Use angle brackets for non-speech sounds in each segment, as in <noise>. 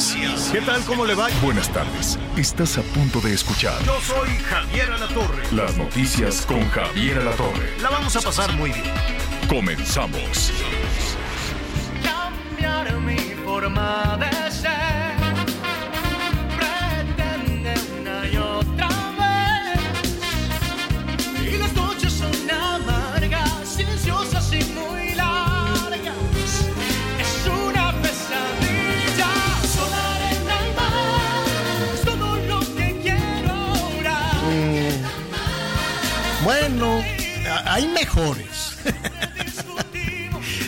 Noticias. ¿Qué tal? ¿Cómo le va? Buenas tardes. Estás a punto de escuchar Yo soy Javier Alatorre. las noticias con Javier Alatorre. La vamos a pasar muy bien. Comenzamos. cambiar mi forma de ser. Hay mejores.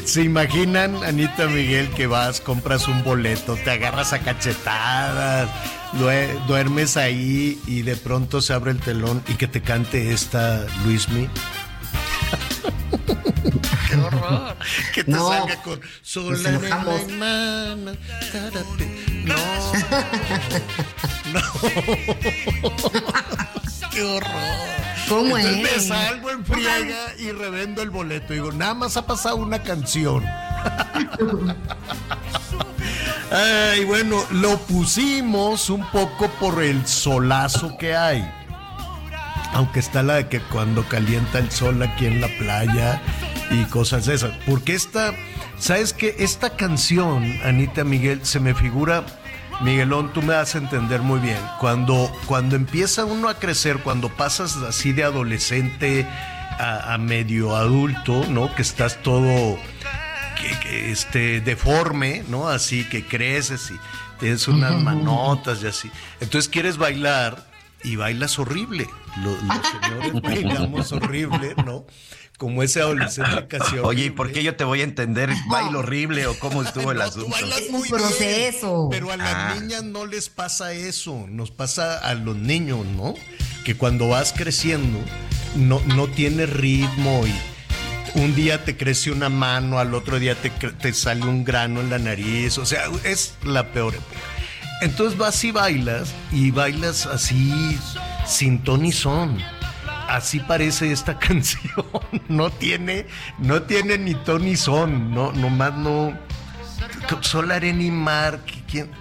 ¿Se imaginan, Anita Miguel, que vas, compras un boleto, te agarras a cachetadas, due- duermes ahí y de pronto se abre el telón y que te cante esta Luismi? ¡Qué horror! Que te No, salga con nos sola y mana, tárate". No, <laughs> no. <laughs> ¡Qué horror! ¿Cómo Entonces me es? salgo en friega y revendo el boleto. Digo, nada más ha pasado una canción. <laughs> Ay, bueno, lo pusimos un poco por el solazo que hay. Aunque está la de que cuando calienta el sol aquí en la playa y cosas de esas. Porque esta, ¿sabes qué? Esta canción, Anita Miguel, se me figura, Miguelón, tú me a entender muy bien. Cuando, cuando empieza uno a crecer, cuando pasas así de adolescente a, a medio adulto, ¿no? Que estás todo que, que, este, deforme, ¿no? Así que creces y tienes unas manotas y así. Entonces quieres bailar y bailas horrible. Lo- Los, <laughs> señores bailamos horrible, ¿no? Como ese adolescente casi Oye, ¿y por qué yo te voy a entender? ¿Bailo horrible o cómo estuvo el No, asunto? Es un muy bien, proceso. pero a las Ah. niñas no les pasa eso. Nos pasa a los niños, ¿no? Que cuando vas creciendo no, no tienes ritmo y un día te crece una mano, al otro día te, te sale un grano en la nariz. O sea, es la peor época. Entonces vas y bailas y bailas así sin ton ni son. Así parece esta <laughs> canción. No tiene, no tiene ni ton ni son. No, nomás no. Sol, arena y mar.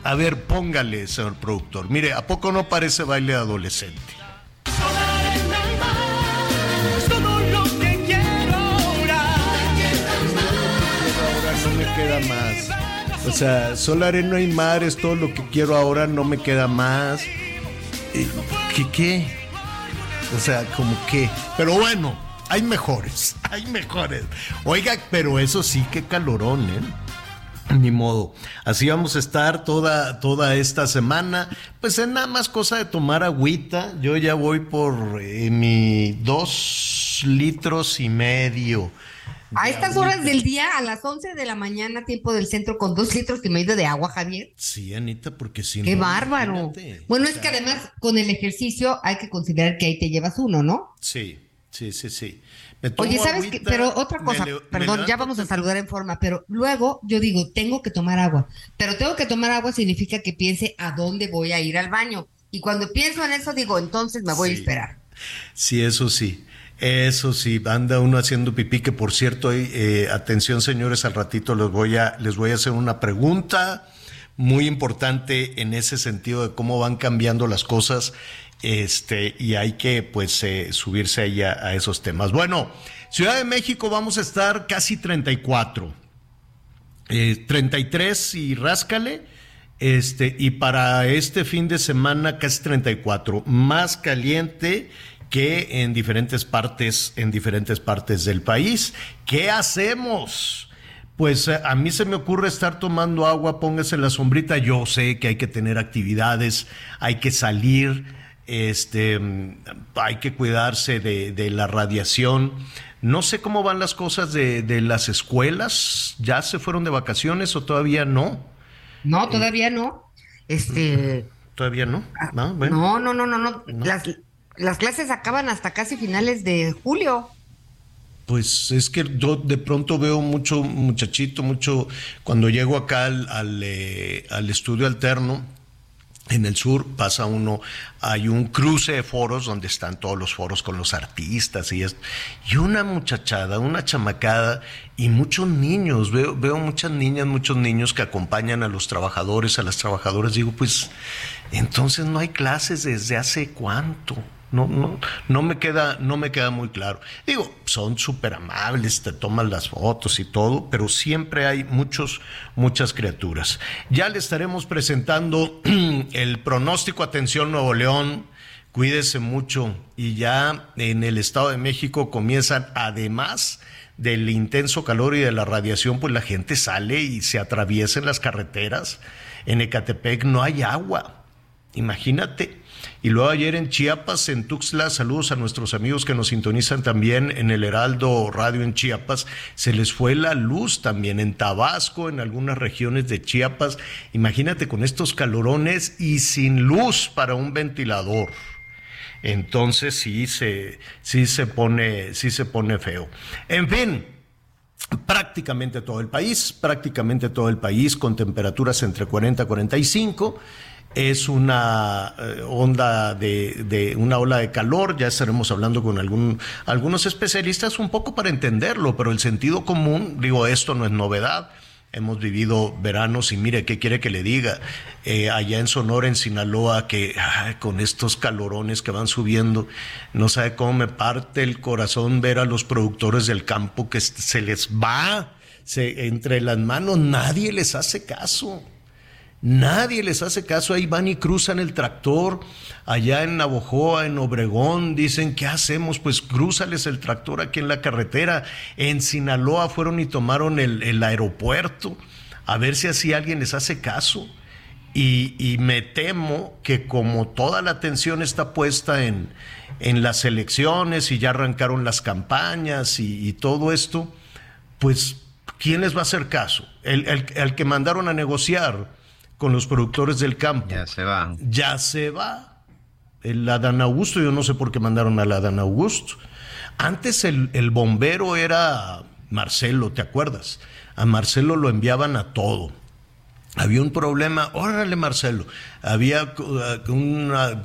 A ver, póngale, señor productor. Mire, ¿a poco no parece baile de adolescente? Sola arena y mar, es todo lo que quiero ahora. No me queda más. O sea, sol, arena y mar es todo lo que quiero ahora, no me queda más. ¿Qué qué? O sea, como qué. Pero bueno, hay mejores, <laughs> hay mejores. Oiga, pero eso sí, qué calorón, ¿eh? Ni modo. Así vamos a estar toda, toda esta semana. Pues es nada más cosa de tomar agüita. Yo ya voy por eh, mi dos litros y medio. A estas horas del día, a las 11 de la mañana, tiempo del centro, con dos litros y medio de agua, Javier. Sí, Anita, porque si ¡Qué no, bárbaro! imagínate. Bueno, es que además, con el ejercicio, hay que considerar que ahí te llevas uno, ¿no? Sí, sí, sí, sí. Oye, ¿sabes qué? Pero otra cosa, le- perdón, ya vamos a saludar en forma, pero luego yo digo, tengo que tomar agua. Pero tengo que tomar agua significa que piense a dónde voy a ir al baño. Y cuando pienso en eso, digo, entonces me voy a esperar. Sí, eso sí. Eso sí, anda uno haciendo pipí, que por cierto, eh, atención señores, al ratito les voy, a, les voy a hacer una pregunta muy importante en ese sentido de cómo van cambiando las cosas este, y hay que pues eh, subirse ahí a, esos temas. Bueno, Ciudad de México vamos a estar casi 34. Eh, 33 y ráscale. Este, y para este fin de semana casi 34. Más caliente que en diferentes partes, en diferentes partes del país. ¿Qué hacemos? Pues eh, a mí se me ocurre estar tomando agua, póngase la sombrita. Yo sé que hay que tener actividades, hay que salir, Este, mm, hay que cuidarse de, de la radiación. No sé cómo van las cosas de, de las escuelas. ¿Ya se fueron de vacaciones o todavía no? No, todavía no. Este. Todavía no. No, bueno. No, no, no, no, no. Las, las clases acaban hasta casi finales de julio. Pues es que yo de pronto veo mucho muchachito, mucho, cuando llego acá al, al, eh, estudio alterno, en el sur pasa uno, hay un cruce de foros donde están todos los foros con los artistas y esto. Y una muchachada, una chamacada y muchos niños, veo, veo muchas niñas, muchos niños que acompañan a los trabajadores, a las trabajadoras. Digo, pues, entonces no hay clases desde hace cuánto. No, no, no me queda, no me queda muy claro. Digo, son súper amables, te toman las fotos y todo, pero siempre hay muchos, muchas criaturas. Ya le estaremos presentando <clears throat> el pronóstico, atención Nuevo León, cuídese mucho. Y ya en el Estado de México comienzan, además del intenso calor y de la radiación, pues la gente sale y se atraviesa en las carreteras. En Ecatepec no hay agua. Imagínate. Y luego ayer en Chiapas, en Tuxtla, saludos a nuestros amigos que nos sintonizan también en el Heraldo Radio en Chiapas, se les fue la luz también en Tabasco, en algunas regiones de Chiapas. Imagínate con estos calorones y sin luz para un ventilador. Entonces sí se, sí se pone, sí se pone feo. En fin, prácticamente todo el país, prácticamente todo el país con temperaturas entre 40 y 45 es una eh, onda de, de, una ola de calor, ya estaremos hablando con algún, algunos especialistas un poco para entenderlo, pero el sentido común, digo, esto no es novedad. Hemos vivido veranos y mire, ¿qué quiere que le diga? Eh, allá en Sonora, en Sinaloa, que con estos calorones que van subiendo, no sabe cómo me parte el corazón ver a los productores del campo que se les va se, entre las manos, nadie les hace caso. Nadie les hace caso, ahí van y cruzan el tractor, allá en Navojoa, en Obregón, dicen, ¿qué hacemos? Pues crúzales el tractor aquí en la carretera. En Sinaloa fueron y tomaron el, el aeropuerto, a ver si así alguien les hace caso. Y, y, me temo que como toda la atención está puesta en, en las elecciones y ya arrancaron las campañas y, y todo esto, pues, ¿quién les va a hacer caso? El, el, el que mandaron a negociar con los productores del campo. Ya se va. Ya se va. El Adán Augusto, yo no sé por qué mandaron al Adán Augusto. Antes el, el bombero era Marcelo, ¿te acuerdas? A Marcelo lo enviaban a todo. Había un problema, órale Marcelo. Había uh, una,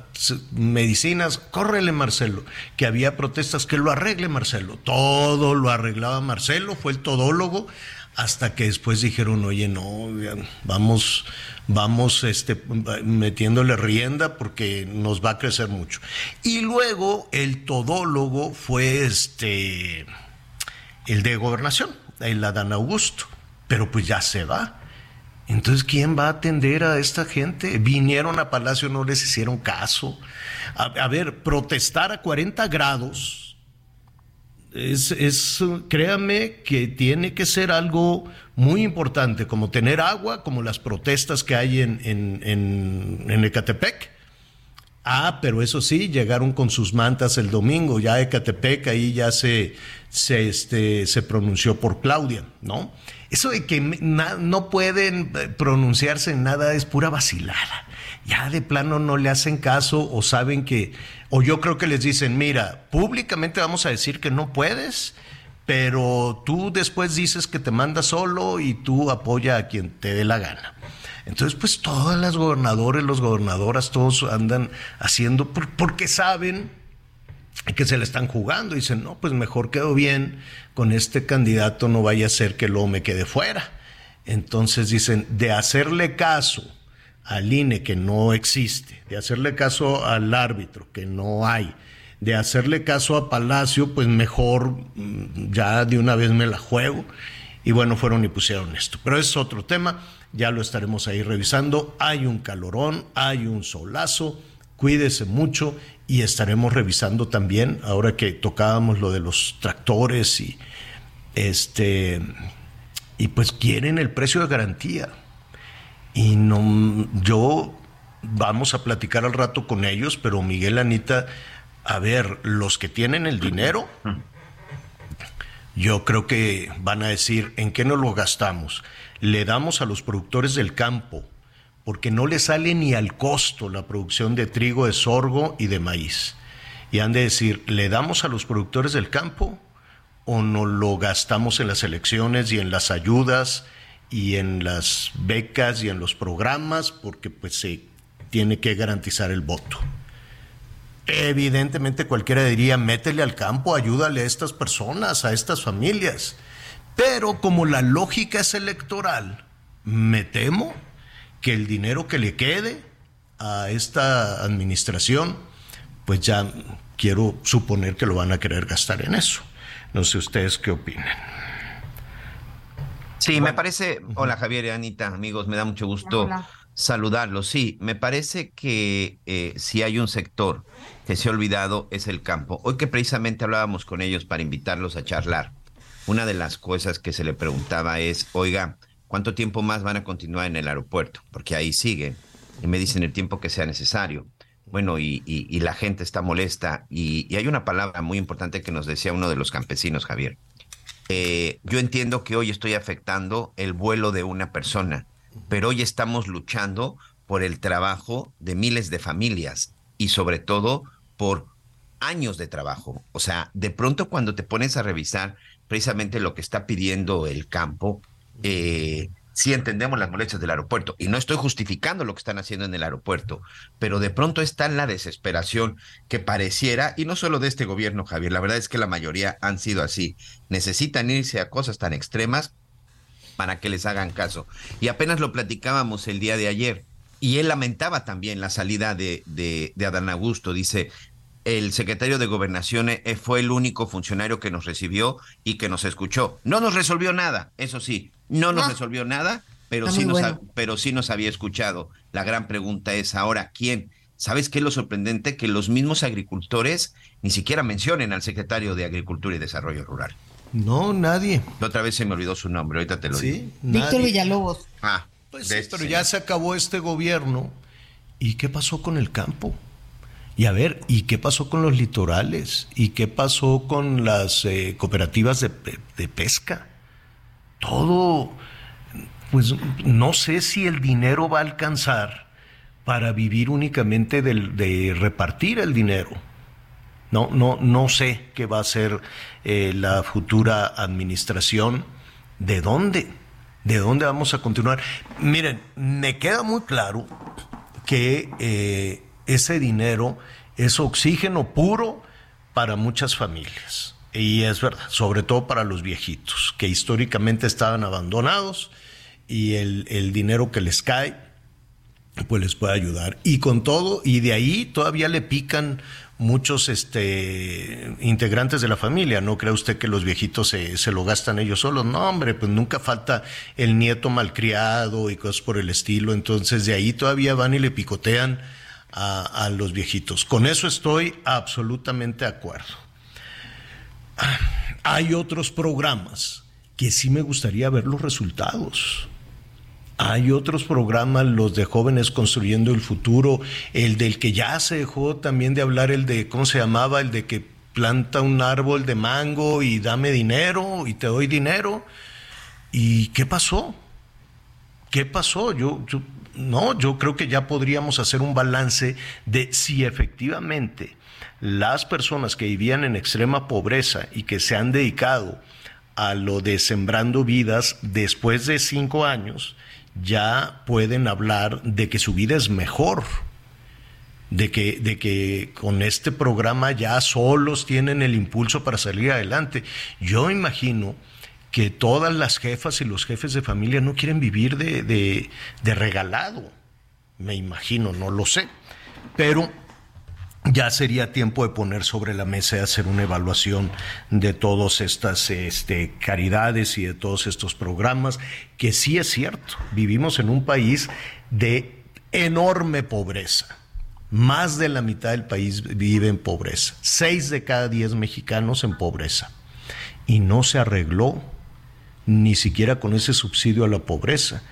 medicinas, córrele Marcelo. Que había protestas, que lo arregle Marcelo. Todo lo arreglaba Marcelo, fue el todólogo, hasta que después dijeron, oye, no, vamos, vamos este, metiéndole rienda porque nos va a crecer mucho. Y luego el todólogo fue este, el de gobernación, el Adán Augusto, pero pues ya se va. Entonces, ¿quién va a atender a esta gente? Vinieron a Palacio, no les hicieron caso. A, a ver, protestar a 40 grados es, es, créame que tiene que ser algo muy importante, como tener agua, como las protestas que hay en, en, en, en Ecatepec. Ah, pero eso sí, llegaron con sus mantas el domingo, ya Ecatepec ahí ya se, se, este, se pronunció por Claudia, ¿no? Eso de que no pueden pronunciarse en nada es pura vacilada. Ya de plano no le hacen caso o saben que, o yo creo que les dicen, mira, públicamente vamos a decir que no puedes, pero tú después dices que te mandas solo y tú apoya a quien te dé la gana. Entonces, pues todas las gobernadores, los gobernadoras, todos andan haciendo porque saben que se le están jugando. Dicen, no, pues mejor quedo bien con este candidato, no vaya a ser que luego me quede fuera. Entonces dicen, de hacerle caso al INE que no existe, de hacerle caso al árbitro que no hay, de hacerle caso a Palacio, pues mejor ya de una vez me la juego. Y bueno, fueron y pusieron esto. Pero es otro tema, ya lo estaremos ahí revisando. Hay un calorón, hay un solazo, cuídese mucho y estaremos revisando también, ahora que tocábamos lo de los tractores y este y pues quieren el precio de garantía. Y no yo vamos a platicar al rato con ellos, pero Miguel, Anita, a ver, los que tienen el dinero, yo creo que van a decir, ¿en qué nos lo gastamos? Le damos a los productores del campo, porque no le sale ni al costo la producción de trigo, de sorgo y de maíz. Y han de decir, ¿le damos a los productores del campo o nos lo gastamos en las elecciones y en las ayudas y en las becas y en los programas? Porque pues se tiene que garantizar el voto. Evidentemente cualquiera diría, métele al campo, ayúdale a estas personas, a estas familias. Pero como la lógica es electoral, me temo que el dinero que le quede a esta administración, pues ya quiero suponer que lo van a querer gastar en eso. No sé ustedes qué opinan. Sí, me parece. Hola Javier y Anita, amigos, me da mucho gusto Hola. saludarlos. Sí, me parece que eh, si hay un sector que se ha olvidado es el campo. Hoy que precisamente hablábamos con ellos para invitarlos a charlar, una de las cosas que se le preguntaba es, oiga, ¿cuánto tiempo más van a continuar en el aeropuerto? Porque ahí siguen y me dicen el tiempo que sea necesario. Bueno, y, la gente está molesta. Y, y hay una palabra muy importante que nos decía uno de los campesinos, Javier. Eh, yo entiendo que hoy estoy afectando el vuelo de una persona, pero hoy estamos luchando por el trabajo de miles de familias y sobre todo por años de trabajo. O sea, de pronto cuando te pones a revisar precisamente lo que está pidiendo el campo, eh, entendemos las molestias del aeropuerto y no estoy justificando lo que están haciendo en el aeropuerto, pero de pronto está en la desesperación que pareciera, y no solo de este gobierno, Javier, la verdad es que la mayoría han sido así, necesitan irse a cosas tan extremas para que les hagan caso. Y apenas lo platicábamos el día de ayer, y él lamentaba también la salida de, de, de Adán Augusto, dice, el secretario de Gobernación eh, fue el único funcionario que nos recibió y que nos escuchó. No nos resolvió nada, eso sí, no nos No. resolvió nada, pero sí, nos bueno. ha- pero sí nos había escuchado. La gran pregunta es ahora, ¿quién? ¿Sabes qué es lo sorprendente? Que los mismos agricultores ni siquiera mencionen al secretario de Agricultura y Desarrollo Rural. No, nadie. La otra vez se me olvidó su nombre, ahorita te lo digo. Sí, Víctor nadie. Villalobos. Ah, Pues sí, este pero ya se acabó este gobierno. ¿Y qué pasó con el campo? Y a ver, ¿y qué pasó con los litorales? ¿Y qué pasó con las eh, cooperativas de, pe- de pesca? Todo, pues no sé si el dinero va a alcanzar para vivir únicamente de, repartir el dinero. No, no, no sé qué va a ser eh, la futura administración. ¿De dónde? ¿De dónde vamos a continuar? Miren, me queda muy claro que eh, ese dinero es oxígeno puro para muchas familias. Y es verdad, sobre todo para los viejitos, que históricamente estaban abandonados y el, el dinero que les cae pues les puede ayudar. Y con todo, y de ahí todavía le pican muchos este, integrantes de la familia. No cree usted que los viejitos se, se lo gastan ellos solos. No, hombre, pues nunca falta el nieto malcriado y cosas por el estilo. Entonces de ahí todavía van y le picotean a, a los viejitos. Con eso estoy absolutamente de acuerdo. Hay otros programas que sí me gustaría ver los resultados. Hay otros programas, los de jóvenes construyendo el futuro, el del que ya se dejó también de hablar, el de, ¿cómo se llamaba? El de que planta un árbol de mango y dame dinero y te doy dinero. ¿Y qué pasó? ¿Qué pasó? Yo, yo- no, yo creo que ya podríamos hacer un balance de si efectivamente las personas que vivían en extrema pobreza y que se han dedicado a lo de sembrando vidas después de cinco años, ya pueden hablar de que su vida es mejor, de que, de que con este programa ya solos tienen el impulso para salir adelante. Yo imagino que todas las jefas y los jefes de familia no quieren vivir de, de, de regalado. Me imagino, no lo sé. Pero ya sería tiempo de poner sobre la mesa y hacer una evaluación de todas estas este, caridades y de todos estos programas, que sí es cierto, vivimos en un país de enorme pobreza. Más de la mitad del país vive en pobreza. Seis de cada diez mexicanos en pobreza. Y no se arregló ni siquiera con ese subsidio a la pobreza.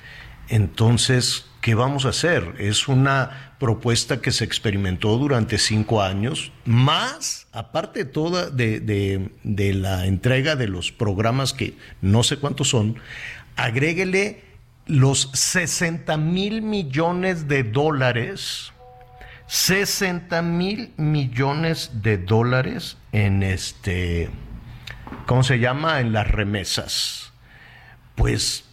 Entonces, ¿qué vamos a hacer? Es una propuesta que se experimentó durante cinco años, más, aparte toda de, de, de la entrega de los programas que no sé cuántos son, agréguele los 60 mil millones de dólares 60 mil millones de dólares en este, ¿cómo se llama? En las remesas. Pues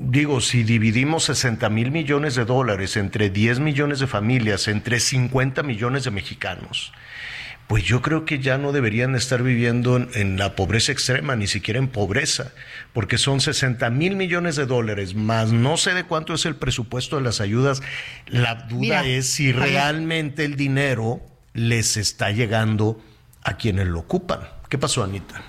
digo, si dividimos 60 mil millones de dólares entre 10 millones de familias, entre 50 millones de mexicanos, pues yo creo que ya no deberían estar viviendo en, en, la pobreza extrema, ni siquiera en pobreza, porque son 60 mil millones de dólares, más no sé de cuánto es el presupuesto de las ayudas. La duda Mira, es si realmente el dinero les está llegando a quienes lo ocupan. ¿Qué pasó, Anita?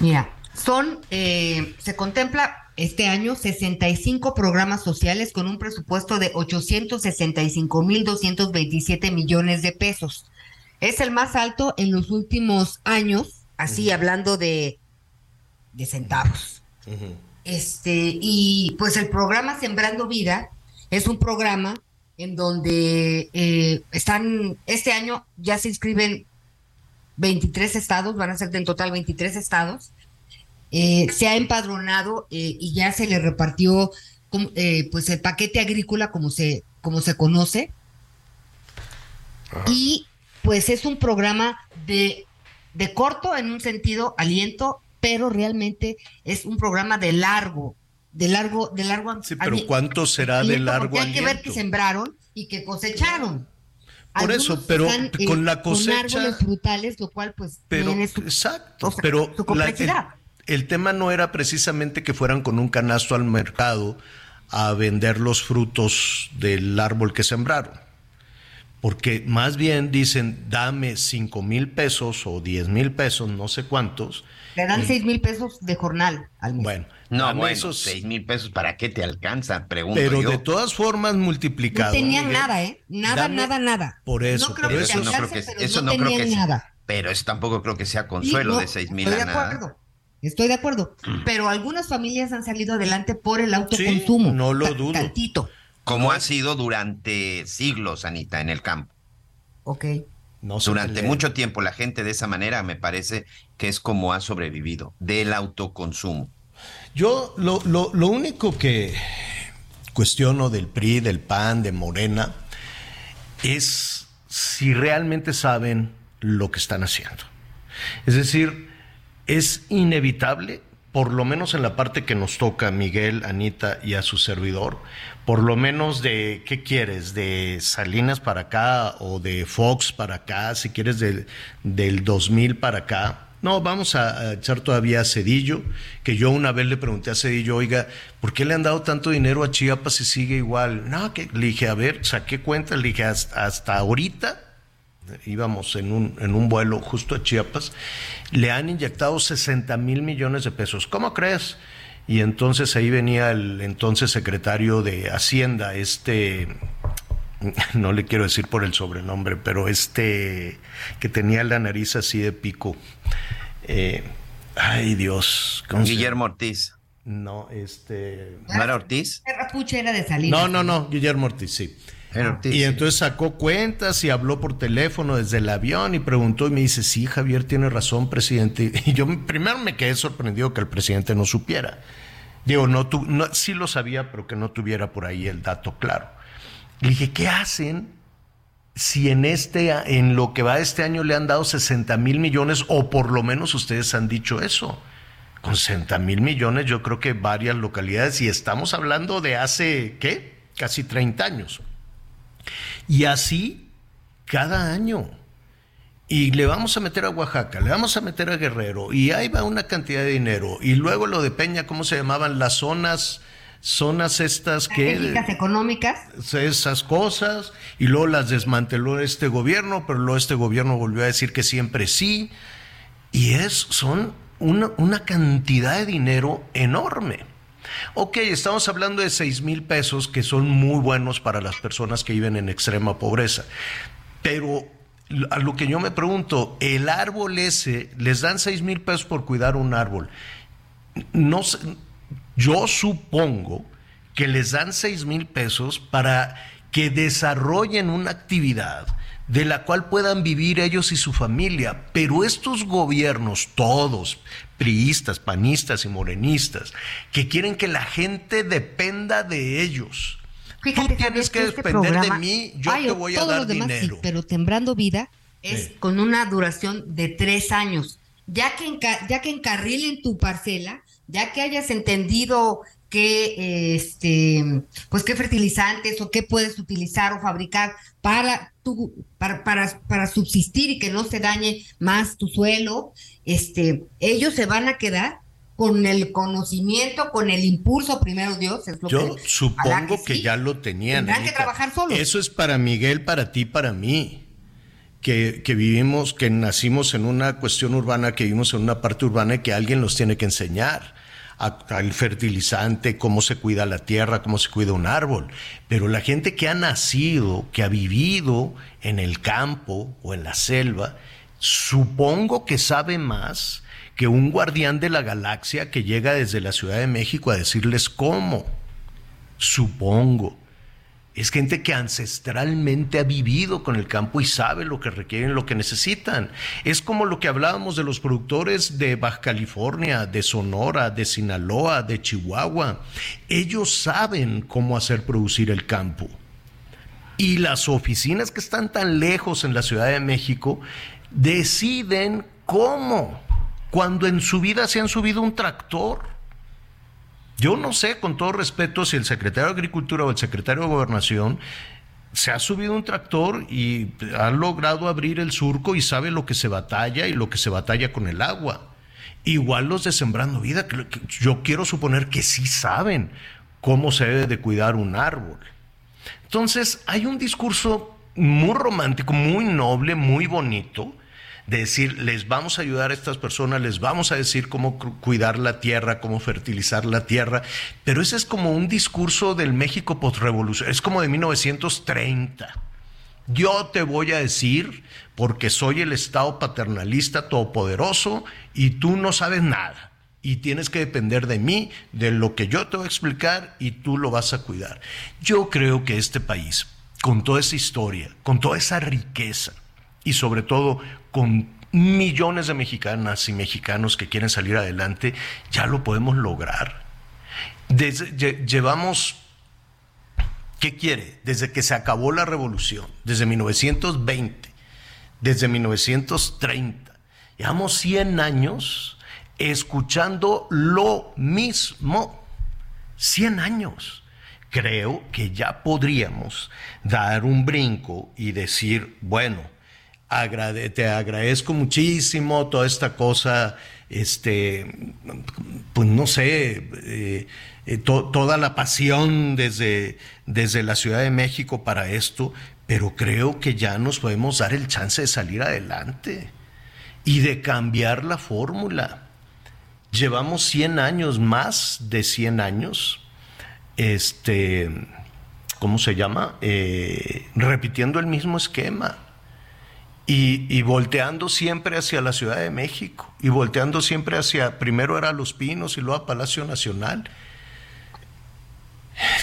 Mira, son, eh, se contempla este año 65 programas sociales con un presupuesto de 865 mil 227 millones de pesos. Es el más alto en los últimos años, así uh -huh. hablando de, de centavos. Uh -huh. Este, y pues el programa Sembrando Vida es un programa en donde eh, están, este año ya se inscriben 23 estados, van a ser en total 23 estados. Eh, se ha empadronado eh, y ya se le repartió pues el paquete agrícola como se, como se conoce. -huh. Y pues es un programa de, de corto en un sentido aliento, pero realmente es un programa de largo, de largo, de largo. Sí, pero ¿cuánto será aliento? de largo Porque hay aliento? que ver que sembraron y que cosecharon. Por Algunos eso, pero están, eh, con la cosecha. Con árboles frutales, lo cual pues pero, tiene su, exacto, o sea, pero su la- complejidad. el, el tema no era precisamente que fueran con un canasto al mercado a vender los frutos del árbol que sembraron. Porque más bien dicen, dame cinco mil pesos o diez mil pesos, no sé cuántos. Le dan seis mil pesos de jornal al mes. Bueno, No, bueno, esos- seis mil pesos, ¿para qué te alcanza? Pregunto pero yo. de todas formas no multiplicado. tenían Miguel, nada, ¿eh? Nada, dame- nada, nada. Por eso, no creo pero que eso te no creo que- pero eso no, no creo tenían que sea- nada. Pero eso tampoco creo que sea Sí, consuelo no, de seis mil estoy a de nada. acuerdo. Estoy de acuerdo, pero algunas familias han salido adelante por el autoconsumo. no lo dudo. Tantito, Como ha sido durante siglos, Anita, en el campo. ok. no Durante mucho tiempo la gente de esa manera me parece que es como ha sobrevivido, del autoconsumo. Yo lo, lo, lo único que cuestiono del PRI, del PAN, de Morena, es si realmente saben lo que están haciendo. Es decir, es inevitable, por lo menos en la parte que nos toca Miguel, Anita y a su servidor, por lo menos de, ¿qué quieres? De Salinas para acá o de Fox para acá, si quieres del, del 2000 para acá. No, vamos a, a echar todavía a Cedillo, que yo una vez le pregunté a Cedillo, oiga, ¿por qué le han dado tanto dinero a Chiapas si sigue igual? No, que le dije, a ver, saqué cuenta, le dije, hasta, hasta ahorita, íbamos en un, en un vuelo justo a Chiapas, le han inyectado 60 mil millones de pesos. ¿Cómo crees? Y entonces ahí venía el entonces secretario de Hacienda, este, <laughs> no le quiero decir por el sobrenombre, pero este que tenía la nariz así de pico. Eh, ay Dios, ¿cómo se- Guillermo Ortiz. No, este. ¿No era Ortiz? Erra Puche era de Salinas. No, no, no, Guillermo Ortiz, sí. Ortiz. Y entonces sacó cuentas y habló por teléfono desde el avión y preguntó y me dice, sí, Javier tiene razón, presidente. <laughs> Y yo primero me quedé sorprendido que el presidente no supiera. Digo, no, tu, no sí lo sabía, pero que no tuviera por ahí el dato claro. Le dije, ¿qué hacen si en este, en lo que va este año le han dado 60 mil millones o por lo menos ustedes han dicho eso? Con 60 mil millones yo creo que varias localidades y estamos hablando de hace, ¿qué? Casi 30 años. Y así cada año. Y le vamos a meter a Oaxaca, le vamos a meter a Guerrero, y ahí va una cantidad de dinero. Y luego lo de Peña, ¿cómo se llamaban? Las zonas, zonas estas que... Económicas. Esas cosas, y luego las desmanteló este gobierno, pero luego este gobierno volvió a decir que siempre sí. Y es, son una, una cantidad de dinero enorme. Ok, estamos hablando de 6 mil pesos que son muy buenos para las personas que viven en extrema pobreza. Pero a lo que yo me pregunto, el árbol ese, les dan 6 mil pesos por cuidar un árbol. No sé, yo supongo que les dan seis mil pesos para que desarrollen una actividad de la cual puedan vivir ellos y su familia. Pero estos gobiernos, todos, priistas, panistas y morenistas, que quieren que la gente dependa de ellos. Fíjate, Tú tienes que este depender de mí, yo Ay, te voy a dar sí, dinero. pero Tembrando Vida es Sí. con una duración de tres años. Ya que, enca- ya que encarrilen tu parcela, ya que hayas entendido qué, este, pues qué fertilizantes o qué puedes utilizar o fabricar para, tu, para, para, para subsistir y que no se dañe más tu suelo, este, ellos se van a quedar con el conocimiento, con el impulso, primero Dios, es lo Yo que- supongo que, sí. ya lo tenían. Tendrán que trabajar solos. Eso es para Miguel, para ti, para mí. Que, que vivimos, que nacimos en una cuestión urbana, que vivimos en una parte urbana y que alguien los tiene que enseñar. Al fertilizante, cómo se cuida la tierra, cómo se cuida un árbol. Pero la gente que ha nacido, que ha vivido en el campo o en la selva, supongo que sabe más que un guardián de la galaxia que llega desde la Ciudad de México a decirles cómo. Supongo. Es gente que ancestralmente ha vivido con el campo y sabe lo que requieren, lo que necesitan. Es como lo que hablábamos de los productores de Baja California, de Sonora, de Sinaloa, de Chihuahua. Ellos saben cómo hacer producir el campo. Y las oficinas que están tan lejos en la Ciudad de México deciden cómo, cuando en su vida se han subido un tractor. Yo no sé, con todo respeto, si el secretario de Agricultura o el secretario de Gobernación se ha subido un tractor y ha logrado abrir el surco y sabe lo que se batalla y lo que se batalla con el agua. Igual los de Sembrando Vida, yo quiero suponer que sí saben cómo se debe de cuidar un árbol. Entonces, hay un discurso muy romántico, muy noble, muy bonito, de decir, les vamos a ayudar a estas personas, les vamos a decir cómo cu- cuidar la tierra, cómo fertilizar la tierra, pero ese es como un discurso del México postrevolución, es como de 1930. Yo te voy a decir, porque soy el Estado paternalista todopoderoso y tú no sabes nada. Y tienes que depender de mí, de lo que yo te voy a explicar y tú lo vas a cuidar. Yo creo que este país, con toda esa historia, con toda esa riqueza y sobre todo con millones de mexicanas y mexicanos que quieren salir adelante, ya lo podemos lograr. Desde- lle- llevamos ¿Qué quiere? Desde que se acabó la revolución, desde 1920, desde 1930, llevamos 100 años escuchando lo mismo. 100 años. Creo que ya podríamos dar un brinco y decir, bueno, te agradezco muchísimo toda esta cosa, este, pues no sé, eh, eh, to- toda la pasión desde, desde la Ciudad de México para esto, pero creo que ya nos podemos dar el chance de salir adelante y de cambiar la fórmula. Llevamos 100 años, más de 100 años, este, ¿cómo se llama? Eh, repitiendo el mismo esquema. Y, volteando siempre hacia la Ciudad de México, y volteando siempre hacia, primero era Los Pinos y luego a Palacio Nacional.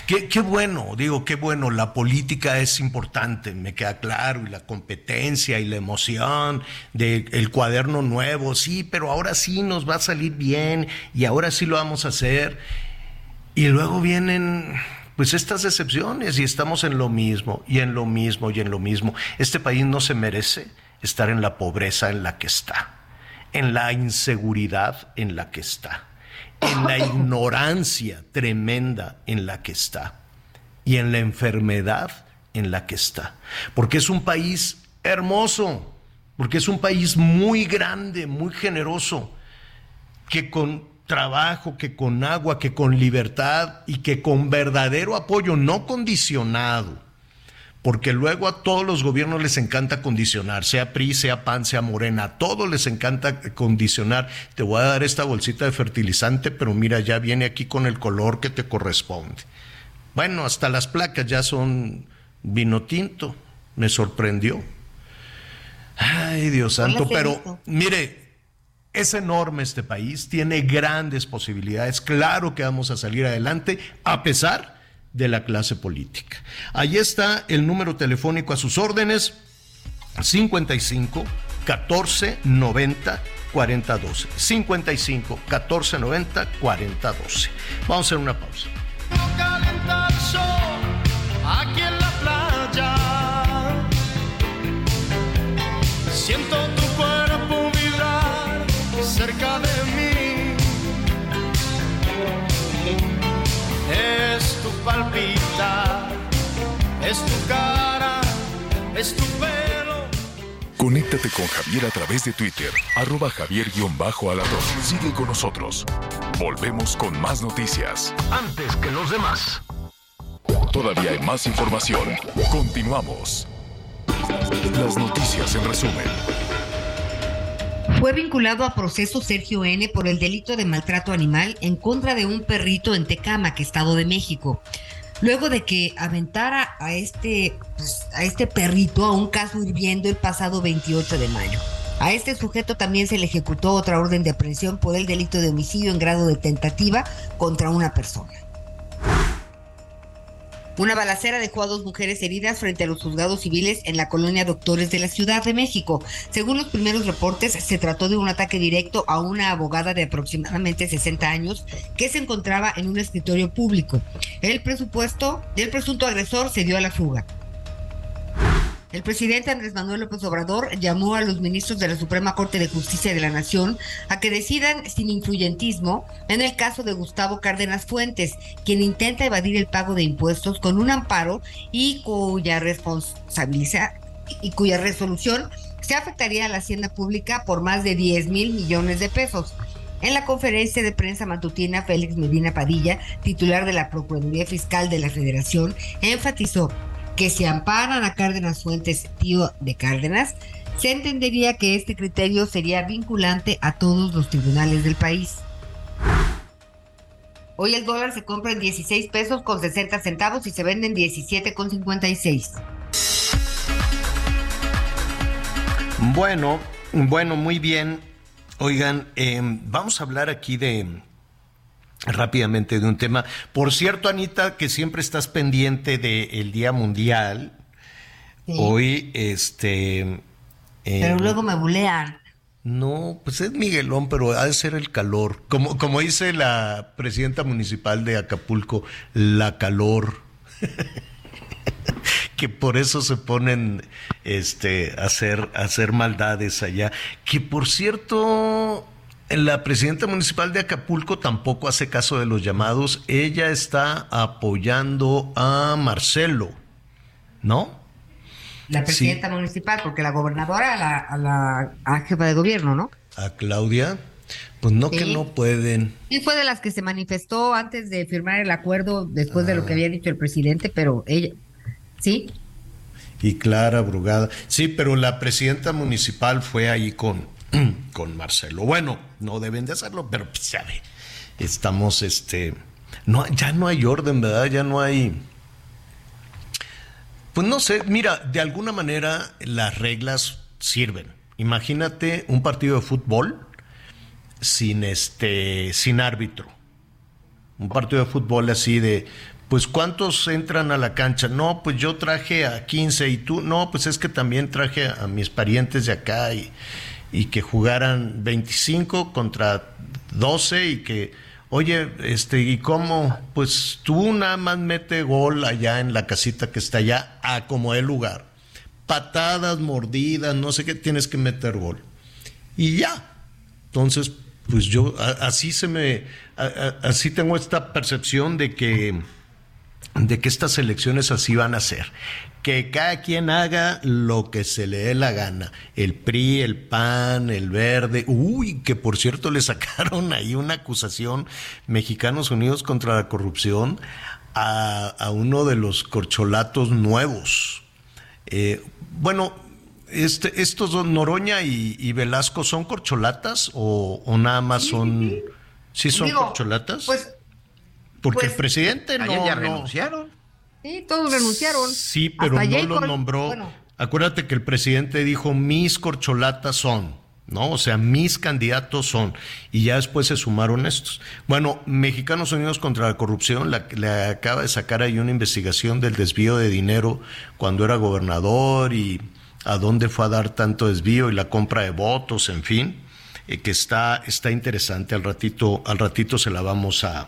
Qué, qué bueno, digo, qué bueno, la política es importante, me queda claro, y la competencia y la emoción del cuaderno nuevo, sí, pero ahora sí nos va a salir bien y ahora sí lo vamos a hacer. Y luego vienen pues estas decepciones y estamos en lo mismo y en lo mismo y en lo mismo. Este país no se merece estar en la pobreza en la que está, en la inseguridad en la que está, en la <laughs> ignorancia tremenda en la que está y en la enfermedad en la que está. Porque es un país hermoso, porque es un país muy grande, muy generoso, que con trabajo, que con agua, que con libertad y que con verdadero apoyo, no condicionado, porque luego a todos los gobiernos les encanta condicionar, sea PRI, sea PAN, sea Morena, a todos les encanta condicionar. Te voy a dar esta bolsita de fertilizante, pero mira, ya viene aquí con el color que te corresponde. Bueno, hasta las placas ya son vino tinto, me sorprendió. Ay, Dios santo, pero mire, es enorme este país, tiene grandes posibilidades, claro que vamos a salir adelante, a pesar de la clase política. Ahí está el número telefónico a sus órdenes, 55 14 90 40 12. 55 14 90 40 12. Vamos a hacer una pausa. Aquí en la playa. Siento Palpitar, es tu cara, es tu pelo. Conéctate con Javier a través de Twitter, arroba javier-alatón. Sigue con nosotros. Volvemos con más noticias. Antes que los demás. Todavía hay más información. Continuamos. Las noticias en resumen. Fue vinculado a proceso Sergio N por el delito de maltrato animal en contra de un perrito en Tecámac, Estado de México. Luego de que aventara a este, pues, a este perrito a un caso hirviendo el pasado 28 de mayo. A este sujeto también se le ejecutó otra orden de aprehensión por el delito de homicidio en grado de tentativa contra una persona. Una balacera dejó a dos mujeres heridas frente a los juzgados civiles en la colonia Doctores de la Ciudad de México. Según los primeros reportes, se trató de un ataque directo a una abogada de aproximadamente 60 años que se encontraba en un escritorio público. El presupuesto del presunto agresor se dio a la fuga. El presidente Andrés Manuel López Obrador llamó a los ministros de la Suprema Corte de Justicia de la Nación a que decidan sin influyentismo en el caso de Gustavo Cárdenas Fuentes, quien intenta evadir el pago de impuestos con un amparo y cuya responsabilidad y cuya resolución se afectaría a la hacienda pública por más de 10 mil millones de pesos. En la conferencia de prensa matutina, Félix Medina Padilla, titular de la Procuraduría Fiscal de la Federación, enfatizó que si amparan a Cárdenas Fuentes, tío de Cárdenas, se entendería que este criterio sería vinculante a todos los tribunales del país. Hoy el dólar se compra en 16 pesos con 60 centavos y se vende en 17 con 56. Bueno, bueno, muy bien. Oigan, eh, vamos a hablar aquí de rápidamente de un tema. Por cierto, Anita, que siempre estás pendiente del Día Mundial. Sí. Hoy, este. Pero eh, luego me bulean. No, pues es Miguelón, pero ha de ser el calor. Como, como dice la presidenta municipal de Acapulco, la calor. <laughs> que por eso se ponen este, a, hacer, a hacer maldades allá. Que por cierto, la presidenta municipal de Acapulco tampoco hace caso de los llamados. Ella está apoyando a Marcelo, ¿no? La presidenta municipal, porque la gobernadora a la, a la jefa de gobierno, ¿no? A Claudia. Pues no que no pueden. Sí, fue de las que se manifestó antes de firmar el acuerdo, después de lo que había dicho el presidente, pero ella, sí, Y Clara Brugada. Sí, pero la presidenta municipal fue ahí con, <clears throat> con Marcelo. Bueno, no deben de hacerlo, pero pues ya ve, estamos, este, no, ya no hay orden, ¿verdad? Ya no hay... Pues no sé, mira, de alguna manera las reglas sirven. Imagínate un partido de fútbol sin este, sin árbitro. Un partido de fútbol así de, pues ¿cuántos entran a la cancha? No, pues yo traje a 15 y tú, no, pues es que también traje a mis parientes de acá y, y que jugaran 25 contra 12 y que, oye, este, ¿y cómo? Pues tú nada más mete gol allá en la casita que está allá, a como el lugar. Patadas, mordidas, no sé qué, tienes que meter gol. Y ya. Entonces, pues yo así se me, así tengo esta percepción de que, de que estas elecciones así van a ser. Que cada quien haga lo que se le dé la gana. El PRI, el PAN, el Verde. Uy, que por cierto le sacaron <laughs> ahí una acusación Mexicanos Unidos contra la Corrupción a, a uno de los corcholatos nuevos. Eh, bueno, este, estos dos, Noroña y, y Velasco, ¿son corcholatas o, o nada más son... ¿Sí son Digo, corcholatas? pues Porque pues, el presidente no... Ya no- renunciaron. Sí, todos renunciaron. Sí, pero Hasta no Jacob- los nombró. bueno, Acuérdate que el presidente dijo, mis corcholatas son. ¿no? O sea, mis candidatos son, y ya después se sumaron estos. Bueno, Mexicanos Unidos contra la Corrupción la, le acaba de sacar ahí una investigación del desvío de dinero cuando era gobernador y a dónde fue a dar tanto desvío y la compra de votos, en fin, eh, que está, está interesante. Al ratito, al ratito se la vamos a,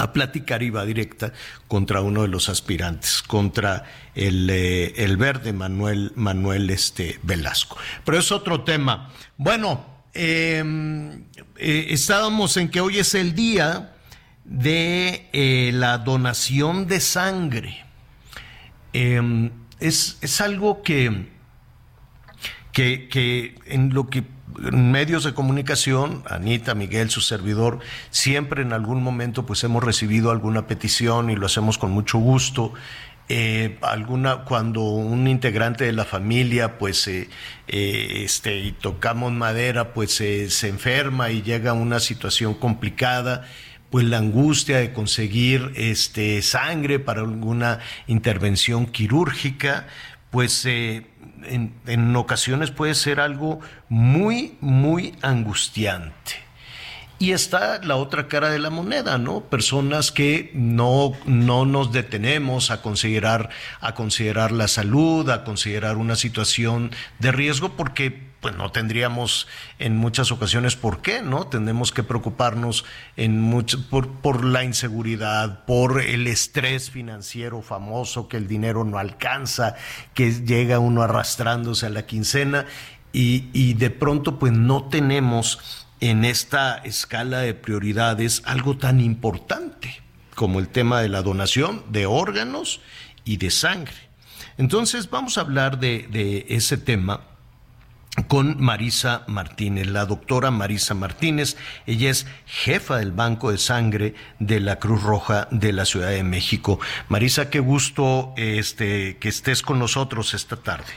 a platicar y va directa contra uno de los aspirantes, contra el, eh, el verde Manuel, Manuel este, Velasco. Pero es otro tema. Bueno, em, eh, estábamos en que hoy es el día de eh, la donación de sangre. Em, es, es, algo que, que, que en lo que medios de comunicación, Anita, Miguel, su servidor, siempre en algún momento pues hemos recibido alguna petición y lo hacemos con mucho gusto. Eh, alguna cuando un integrante de la familia pues eh, eh, este y tocamos madera pues se enferma y llega a una situación complicada pues la angustia de conseguir este sangre para alguna intervención quirúrgica pues en, ocasiones puede ser algo muy, muy angustiante. Y está la otra cara de la moneda, ¿no? Personas que no, no nos detenemos a considerar, a considerar la salud, a considerar una situación de riesgo, porque pues no tendríamos en muchas ocasiones por qué, ¿no? Tenemos que preocuparnos en mucho, por, la inseguridad, por el estrés financiero famoso, que el dinero no alcanza, que llega uno arrastrándose a la quincena y, de pronto pues no tenemos en esta escala de prioridades algo tan importante como el tema de la donación de órganos y de sangre. Entonces vamos a hablar de ese tema con Marisa Martínez, la doctora Marisa Martínez. Ella es jefa del Banco de Sangre de la Cruz Roja de la Ciudad de México. Marisa, qué gusto este, que estés con nosotros esta tarde.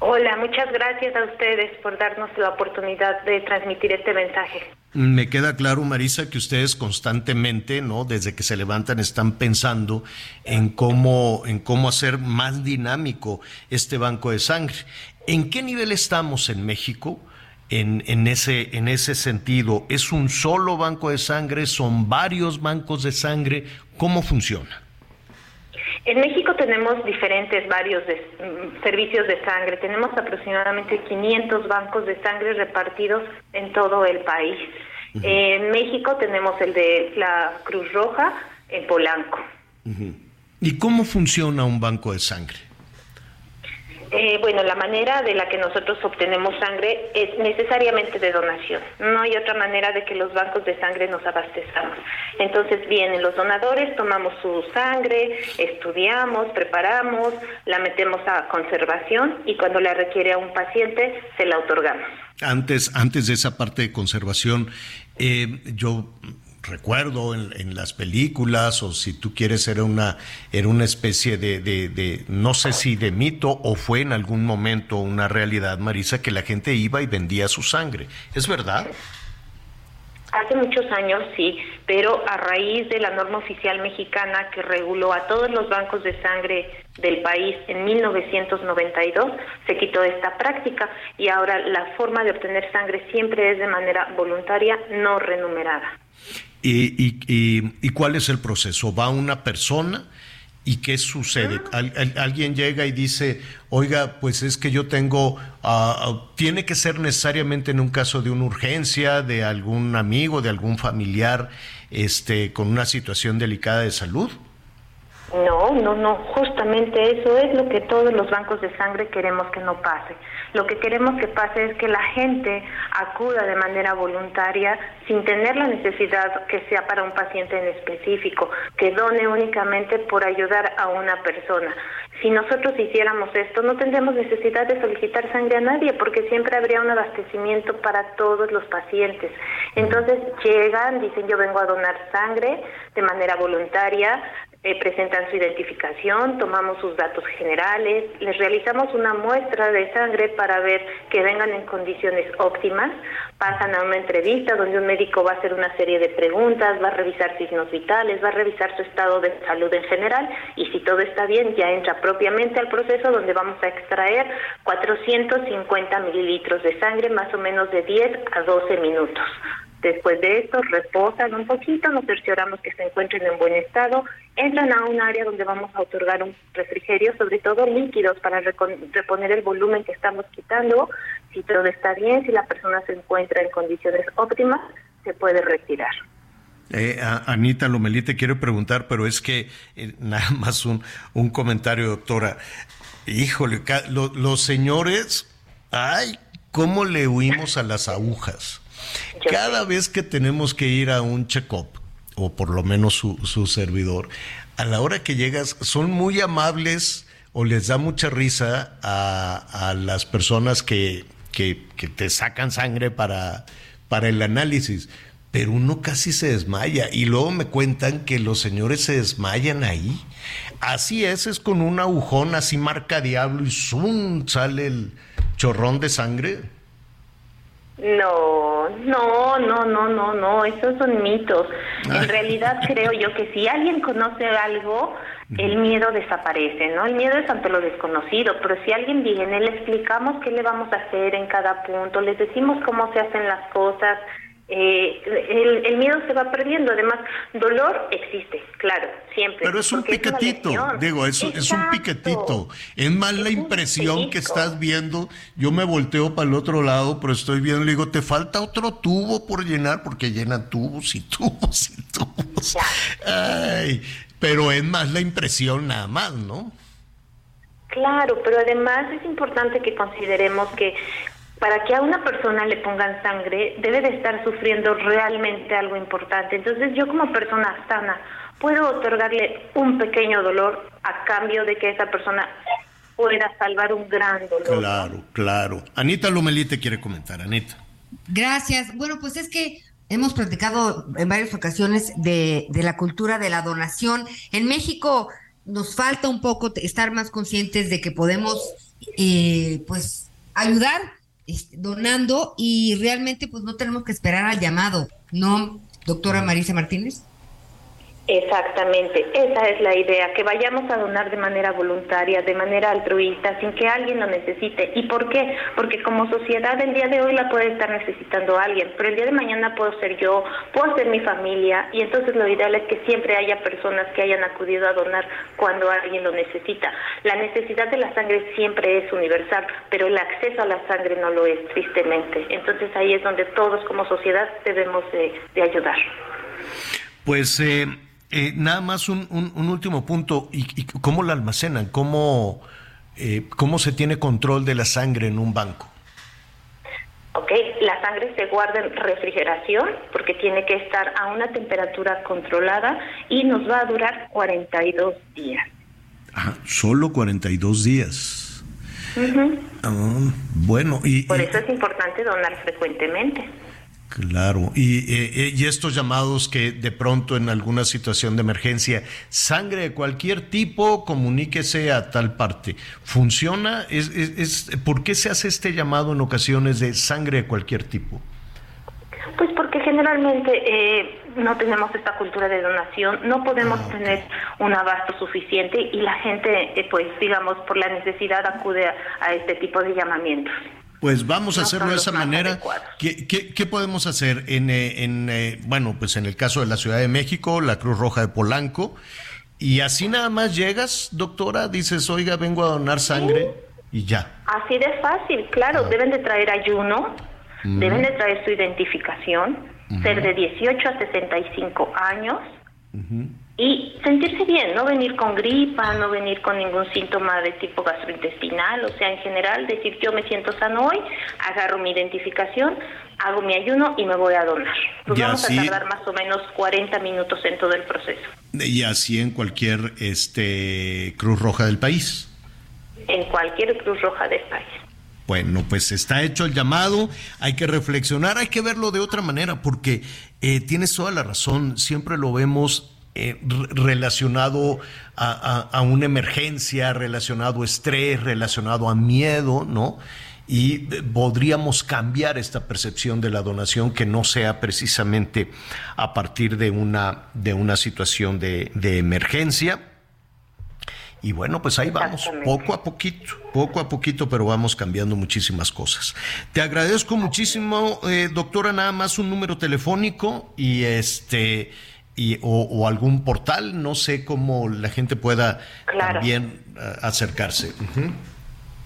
Hola, muchas gracias a ustedes por darnos la oportunidad de transmitir este mensaje. Me queda claro, Marisa, que ustedes constantemente, ¿no? Desde que se levantan están pensando en cómo, en cómo hacer más dinámico este banco de sangre. ¿En qué nivel estamos en México? En, en, ese, en ese sentido, ¿es un solo banco de sangre? ¿Son varios bancos de sangre? ¿Cómo funciona? En México tenemos diferentes, varios de, mm, servicios de sangre. Tenemos aproximadamente 500 bancos de sangre repartidos en todo el país. En México tenemos el de la Cruz Roja en Polanco. ¿Y cómo funciona un banco de sangre? Eh, bueno, la manera de la que nosotros obtenemos sangre es necesariamente de donación. No hay otra manera de que los bancos de sangre nos abastezamos. Entonces vienen los donadores, tomamos su sangre, estudiamos, preparamos, la metemos a conservación y cuando la requiere a un paciente se la otorgamos. Antes, antes de esa parte de conservación, eh, yo recuerdo en, las películas o si tú quieres era una era una especie de, de, no sé si de mito o fue en algún momento una realidad Marisa que la gente iba y vendía su sangre es verdad Hace muchos años sí, pero a raíz de la norma oficial mexicana que reguló a todos los bancos de sangre del país en 1992, se quitó esta práctica y ahora la forma de obtener sangre siempre es de manera voluntaria, no remunerada. ¿Y, y, cuál es el proceso? ¿Va una persona? ¿Y qué sucede? alguien llega y dice, oiga, pues es que yo tengo, ah, ah, tiene que ser necesariamente en un caso de una urgencia, de algún amigo, de algún familiar, este, con una situación delicada de salud. No, no, no, justamente eso es lo que todos los bancos de sangre queremos que no pase. Lo que queremos que pase es que la gente acuda de manera voluntaria sin tener la necesidad que sea para un paciente en específico, que done únicamente por ayudar a una persona. Si nosotros hiciéramos esto, no tendríamos necesidad de solicitar sangre a nadie porque siempre habría un abastecimiento para todos los pacientes. Entonces llegan, dicen yo vengo a donar sangre de manera voluntaria, eh, presentan su identificación, tomamos sus datos generales, les realizamos una muestra de sangre para ver que vengan en condiciones óptimas, pasan a una entrevista donde un médico va a hacer una serie de preguntas, va a revisar signos vitales, va a revisar su estado de salud en general y si todo está bien ya entra propiamente al proceso donde vamos a extraer 450 mililitros de sangre más o menos de 10 a 12 minutos. Después de esto, reposan un poquito, nos cercioramos que se encuentren en buen estado, entran a un área donde vamos a otorgar un refrigerio, sobre todo líquidos, para reponer el volumen que estamos quitando. Si todo está bien, si la persona se encuentra en condiciones óptimas, se puede retirar. Eh, Anita Lomelí te quiero preguntar, pero es que eh, nada más un, un comentario, doctora. Híjole, los señores, ay, ¿cómo le huimos a las agujas? Cada vez que tenemos que ir a un check-up, o por lo menos su, su servidor, a la hora que llegas, son muy amables o les da mucha risa a, a las personas que, que, que, te sacan sangre para, para el análisis, pero uno casi se desmaya y luego me cuentan que los señores se desmayan ahí. Así es, es con un agujón así marca diablo y ¡zum! sale el chorrón de sangre. No, no, no, no, no, no, esos son mitos. En realidad creo yo que si alguien conoce algo, el miedo desaparece, ¿no? El miedo es ante lo desconocido, pero si alguien viene, le explicamos qué le vamos a hacer en cada punto, les decimos cómo se hacen las cosas, eh, el, el, miedo se va perdiendo. Además, dolor existe, claro, siempre. Pero es un piquetito, digo, es, es, un piquetito. Es más la impresión que estás viendo. Yo me volteo para el otro lado, pero estoy viendo, le digo, te falta otro tubo por llenar, porque llenan tubos y tubos y tubos. Ay, pero es más la impresión nada más, ¿no? Claro, pero además es importante que consideremos que para que a una persona le pongan sangre, debe de estar sufriendo realmente algo importante. Entonces yo como persona sana puedo otorgarle un pequeño dolor a cambio de que esa persona pueda salvar un gran dolor. Claro, claro. Anita Lumelí te quiere comentar, Anita. Gracias. Bueno, pues es que hemos platicado en varias ocasiones de, de la cultura de la donación. En México nos falta un poco estar más conscientes de que podemos, eh, pues, ayudar donando y realmente pues no tenemos que esperar al llamado, ¿no, doctora Marisa Martínez? Exactamente, esa es la idea, que vayamos a donar de manera voluntaria, de manera altruista, sin que alguien lo necesite. ¿Y por qué? Porque como sociedad el día de hoy la puede estar necesitando alguien, pero el día de mañana puedo ser yo, puedo ser mi familia, y entonces lo ideal es que siempre haya personas que hayan acudido a donar cuando alguien lo necesita. La necesidad de la sangre siempre es universal, pero el acceso a la sangre no lo es, tristemente. Entonces ahí es donde todos como sociedad debemos de, de ayudar. Pues eh, eh, nada más un, un, último punto. ¿Y, ¿Y, cómo la almacenan? ¿Cómo, eh, ¿Cómo se tiene control de la sangre en un banco? Ok, la sangre se guarda en refrigeración porque tiene que estar a una temperatura controlada y nos va a durar 42 días. Ajá, solo 42 días. Uh -huh. ah, bueno, y... Por eso es importante donar frecuentemente. Claro, y, eh, y, estos llamados que de pronto en alguna situación de emergencia, sangre de cualquier tipo, comuníquese a tal parte. ¿Funciona? ¿Es, es, es, por qué se hace este llamado en ocasiones de sangre de cualquier tipo? Pues porque generalmente eh, no tenemos esta cultura de donación, no podemos ah, okay. tener un abasto suficiente y la gente, eh, pues digamos, por la necesidad acude a, a este tipo de llamamientos. Pues vamos a hacerlo de esa manera. ¿Qué, ¿Qué, qué, podemos hacer? En, en eh, bueno, pues en el caso de la Ciudad de México, la Cruz Roja de Polanco, y así nada más llegas, doctora, dices, oiga, vengo a donar sangre sí. y ya. Así de fácil, claro, ah. deben de traer ayuno, uh -huh. deben de traer su identificación, uh -huh. ser de 18 a 65 años. Uh -huh y sentirse bien, no venir con gripa, no venir con ningún síntoma de tipo gastrointestinal, o sea, en general decir yo me siento sano hoy, agarro mi identificación, hago mi ayuno y me voy a donar. Nos vamos así, a tardar más o menos 40 minutos en todo el proceso. Y así en cualquier este Cruz Roja del país. En cualquier Cruz Roja del país. Bueno, pues está hecho el llamado, hay que reflexionar, hay que verlo de otra manera, porque eh, tienes toda la razón, siempre lo vemos eh, relacionado a, una emergencia, relacionado a estrés, relacionado a miedo, ¿no? Y podríamos cambiar esta percepción de la donación que no sea precisamente a partir de una, de una situación de, de emergencia. Y bueno, pues ahí vamos, poco a poquito, poco a poquito, pero vamos cambiando muchísimas cosas. Te agradezco muchísimo, eh, doctora, nada más un número telefónico y este y, o, algún portal, no sé cómo la gente pueda también eh, acercarse.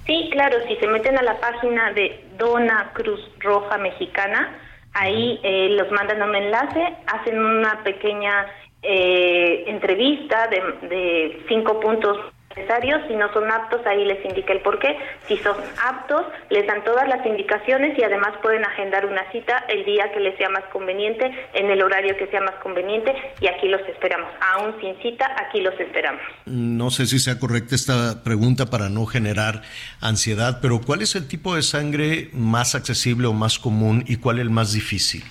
Sí, claro, si se meten a la página de Dona Cruz Roja Mexicana, ahí eh, los mandan un enlace, hacen una pequeña eh, entrevista de, de cinco puntos necesarios, si no son aptos, ahí les indica el por qué. Si son aptos, les dan todas las indicaciones y además pueden agendar una cita el día que les sea más conveniente, en el horario que sea más conveniente y aquí los esperamos. Aún sin cita, aquí los esperamos. No sé si sea correcta esta pregunta para no generar ansiedad, pero ¿cuál es el tipo de sangre más accesible o más común y cuál el más difícil?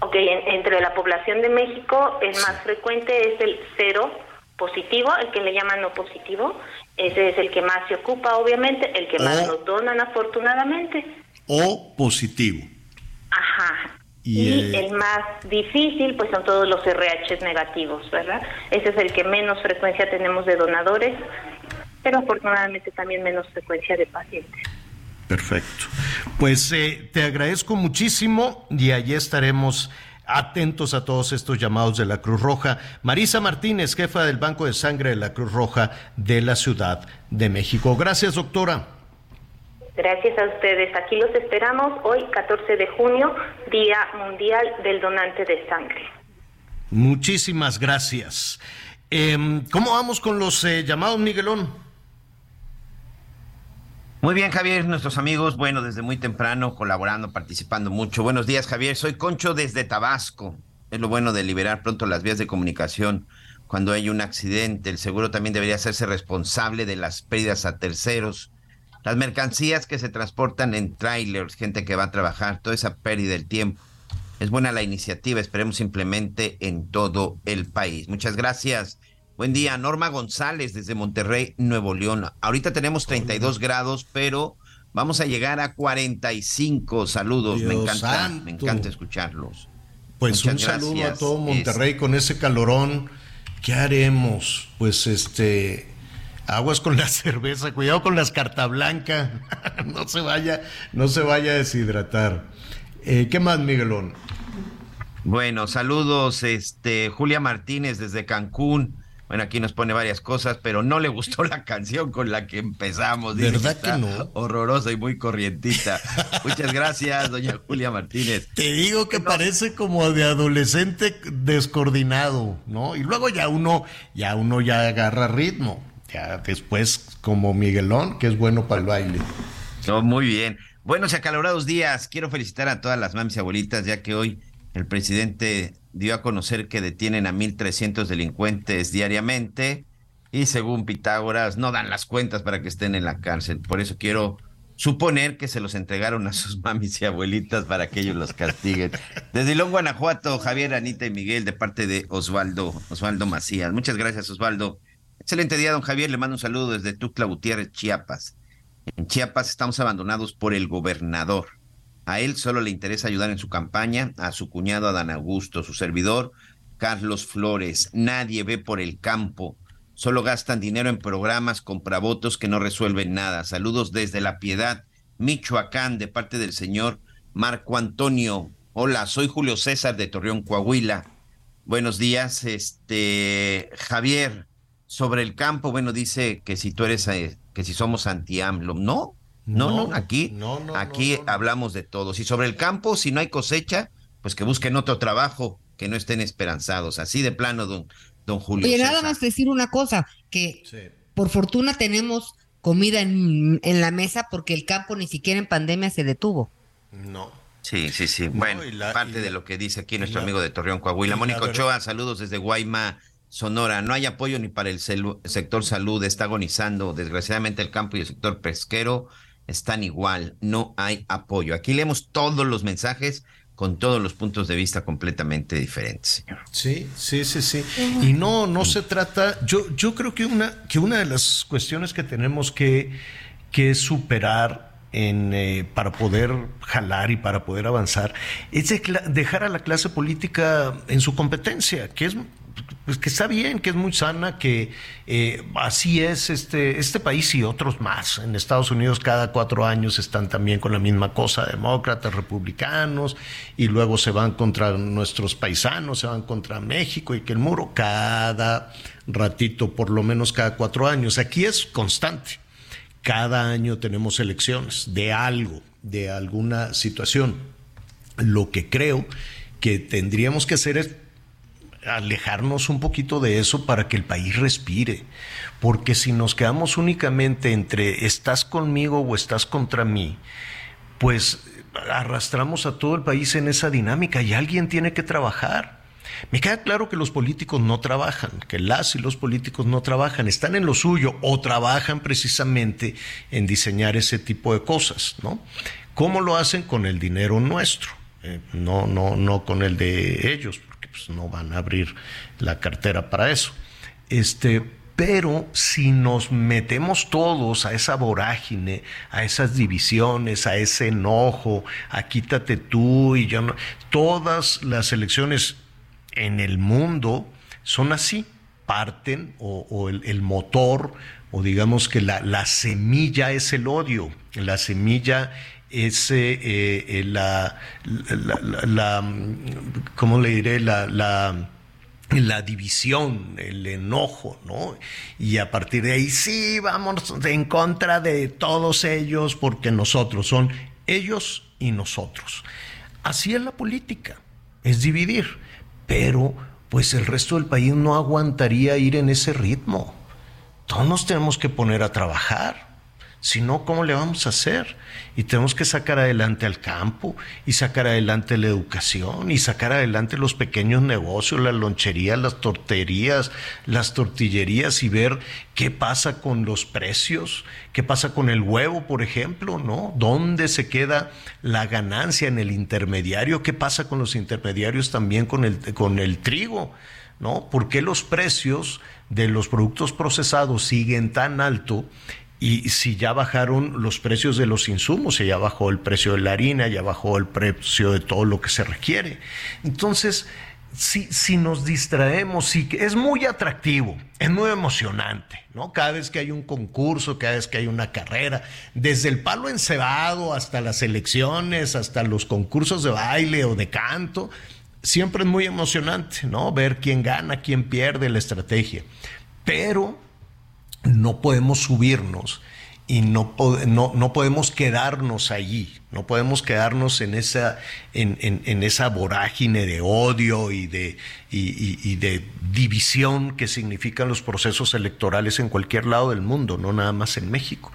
Ok, entre la población de México el más frecuente es el cero positivo, el que le llaman no positivo, ese es el que más se ocupa, obviamente, el que más nos donan, afortunadamente. O positivo. Ajá. Y, el más difícil, pues son todos los RH negativos, ¿verdad? Ese es el que menos frecuencia tenemos de donadores, pero afortunadamente también menos frecuencia de pacientes. Perfecto. Pues eh, te agradezco muchísimo y allí estaremos atentos a todos estos llamados de la Cruz Roja. Marisa Martínez, jefa del Banco de Sangre de la Cruz Roja de la Ciudad de México. Gracias, doctora. Gracias a ustedes. Aquí los esperamos hoy, 14 de junio, Día Mundial del Donante de Sangre. Muchísimas gracias. Em, ¿Cómo vamos con los eh, llamados, Miguelón? Muy bien, Javier, nuestros amigos, bueno, desde muy temprano colaborando, participando mucho. Buenos días, Javier. Soy Concho desde Tabasco. Es lo bueno de liberar pronto las vías de comunicación cuando hay un accidente. El seguro también debería hacerse responsable de las pérdidas a terceros. Las mercancías que se transportan en trailers, gente que va a trabajar, toda esa pérdida del tiempo. Es buena la iniciativa, esperemos simplemente en todo el país. Muchas gracias. Buen día, Norma González desde Monterrey, Nuevo León. Ahorita tenemos 32 grados, pero vamos a llegar a 45. Saludos, me encanta, me encanta escucharlos. Pues un saludo a todo Monterrey con ese calorón. ¿Qué haremos? Pues este aguas con la <laughs> cerveza, cuidado con las carta blanca, <laughs> no se vaya, no se vaya a deshidratar. Eh, ¿Qué más, Miguelón? Bueno, saludos, este Julia Martínez desde Cancún. Bueno, aquí nos pone varias cosas, pero no le gustó la canción con la que empezamos. ¿Verdad que, no? Horrorosa y muy corrientita. Muchas gracias, doña Julia Martínez. <laughs> Te digo que parece como de adolescente descoordinado, ¿no? Y luego ya uno, ya uno ya agarra ritmo. Ya después, como Miguelón, que es bueno para el baile. No, muy bien. Buenos y acalorados días. Quiero felicitar a todas las mamis y abuelitas, ya que hoy el presidente dio a conocer que detienen a 1.300 delincuentes diariamente y según Pitágoras no dan las cuentas para que estén en la cárcel. Por eso quiero suponer que se los entregaron a sus <laughs> mamis y abuelitas para que ellos los castiguen. Desde León, Guanajuato, Javier, Anita y Miguel, de parte de Osvaldo, Osvaldo Macías. Muchas gracias, Osvaldo. Excelente día, don Javier. Le mando un saludo desde Tucla Gutiérrez, Chiapas. En Chiapas estamos abandonados por el gobernador. A él solo le interesa ayudar en su campaña, a su cuñado Adán Augusto, su servidor Carlos Flores. Nadie ve por el campo. Solo gastan dinero en programas compravotos que no resuelven nada. Saludos desde La Piedad, Michoacán, de parte del señor Marco Antonio. Hola, soy Julio César de Torreón, Coahuila. Buenos días, este Javier. Sobre el campo, bueno, dice que si tú eres, eh, que si somos anti-AMLO. No, no, no, aquí, aquí hablamos de todos. Y sobre el campo, si no hay cosecha, pues que busquen otro trabajo, que no estén esperanzados. Así de plano, don, don Julio. Oye, nada más decir una cosa, que por fortuna tenemos comida en, la mesa porque el campo ni siquiera en pandemia se detuvo. No. Sí, sí, sí. bueno, parte de lo que dice aquí nuestro amigo de Torreón, Coahuila. Mónico Ochoa, saludos desde Guayma, Sonora. No hay apoyo ni para el sector salud, está agonizando desgraciadamente el campo y el sector pesquero están igual, no hay apoyo. Aquí leemos todos los mensajes con todos los puntos de vista completamente diferentes, señor. Sí, sí, sí, sí. Y no, no se trata, yo, yo creo que una, que una de las cuestiones que tenemos que, que superar en, eh, para poder jalar y para poder avanzar es dejar a la clase política en su competencia, que es pues que está bien, que es muy sana, que eh, así es este, este país y otros más. En Estados Unidos cada cuatro años están también con la misma cosa, demócratas, republicanos, y luego se van contra nuestros paisanos, se van contra México y que el muro cada ratito, por lo menos cada cuatro años. Aquí es constante. Cada año tenemos elecciones de algo, de alguna situación. Lo que creo que tendríamos que hacer es alejarnos un poquito de eso para que el país respire. Porque si nos quedamos únicamente entre estás conmigo o estás contra mí, pues arrastramos a todo el país en esa dinámica y alguien tiene que trabajar. Me queda claro que los políticos no trabajan, que las y los políticos no trabajan, están en lo suyo o trabajan precisamente en diseñar ese tipo de cosas, ¿no? ¿Cómo lo hacen con el dinero nuestro? Eh, no, no, no con el de ellos, pues, no van a abrir la cartera para eso. Este, pero si nos metemos todos a esa vorágine, a esas divisiones, a ese enojo, a quítate tú y yo no, todas las elecciones en el mundo son así, parten o, el, motor o digamos que la, la semilla es el odio, la semilla es eh, eh, la, la, ¿cómo le diré? La, la, la, división, el enojo, ¿no? Y a partir de ahí sí, vamos en contra de todos ellos porque nosotros son ellos y nosotros. Así es la política, es dividir, pero pues el resto del país no aguantaría ir en ese ritmo. Todos nos tenemos que poner a trabajar. Si no, ¿cómo le vamos a hacer? y tenemos que sacar adelante al campo y sacar adelante la educación y sacar adelante los pequeños negocios, las loncherías, las torterías, las tortillerías y ver qué pasa con los precios, qué pasa con el huevo, por ejemplo, ¿no? ¿Dónde se queda la ganancia en el intermediario? ¿Qué pasa con los intermediarios también con el, con el trigo? ¿No? ¿Por qué los precios de los productos procesados siguen tan alto y si ya bajaron los precios de los insumos, ya bajó el precio de la harina, ya bajó el precio de todo lo que se requiere. Entonces, si, si nos distraemos, sí, es muy atractivo, es muy emocionante, ¿no? Cada vez que hay un concurso, cada vez que hay una carrera, desde el palo encebado hasta las elecciones, hasta los concursos de baile o de canto, siempre es muy emocionante, ¿no? Ver quién gana, quién pierde la estrategia. Pero no podemos subirnos y no, no, no, podemos quedarnos allí, no podemos quedarnos en esa, en, en, esa vorágine de odio y de, y, de división que significan los procesos electorales en cualquier lado del mundo, no nada más en México.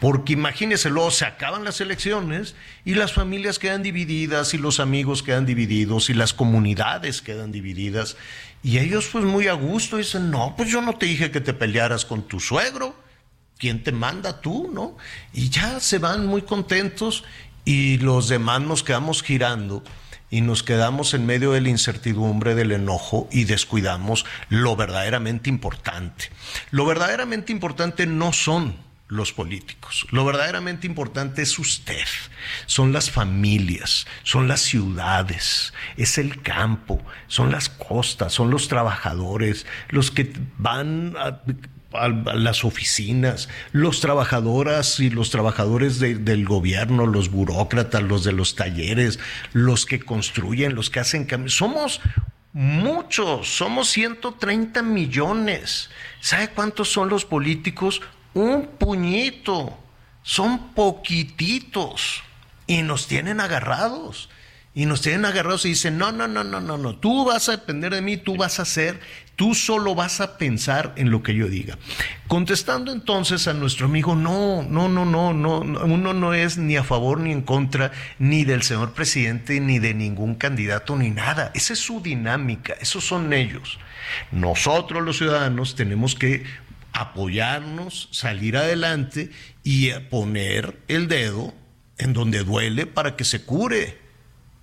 Porque imagínense, luego se acaban las elecciones y las familias quedan divididas y los amigos quedan divididos y las comunidades quedan divididas y ellos pues muy a gusto dicen, no, pues yo no te dije que te pelearas con tu suegro, ¿quién te manda tú, no? Y ya se van muy contentos y los demás nos quedamos girando y nos quedamos en medio de la incertidumbre, del enojo y descuidamos lo verdaderamente importante. Lo verdaderamente importante no son los políticos. Lo verdaderamente importante es usted, son las familias, son las ciudades, es el campo, son las costas, son los trabajadores, los que van a, las oficinas, los trabajadoras y los trabajadores del gobierno, los burócratas, los de los talleres, los que construyen, los que hacen cambios. Somos muchos, somos 130 millones. ¿Sabe cuántos son los políticos? Un puñito, son poquititos y nos tienen agarrados. Y nos tienen agarrados y dicen, no, no, no, no, no, no, tú vas a depender de mí, tú vas a hacer, tú solo vas a pensar en lo que yo diga. Contestando entonces a nuestro amigo, no, no, no, no, no, uno no es ni a favor ni en contra ni del señor presidente, ni de ningún candidato, ni nada. Esa es su dinámica, esos son ellos. Nosotros los ciudadanos tenemos que apoyarnos, salir adelante y poner el dedo en donde duele para que se cure.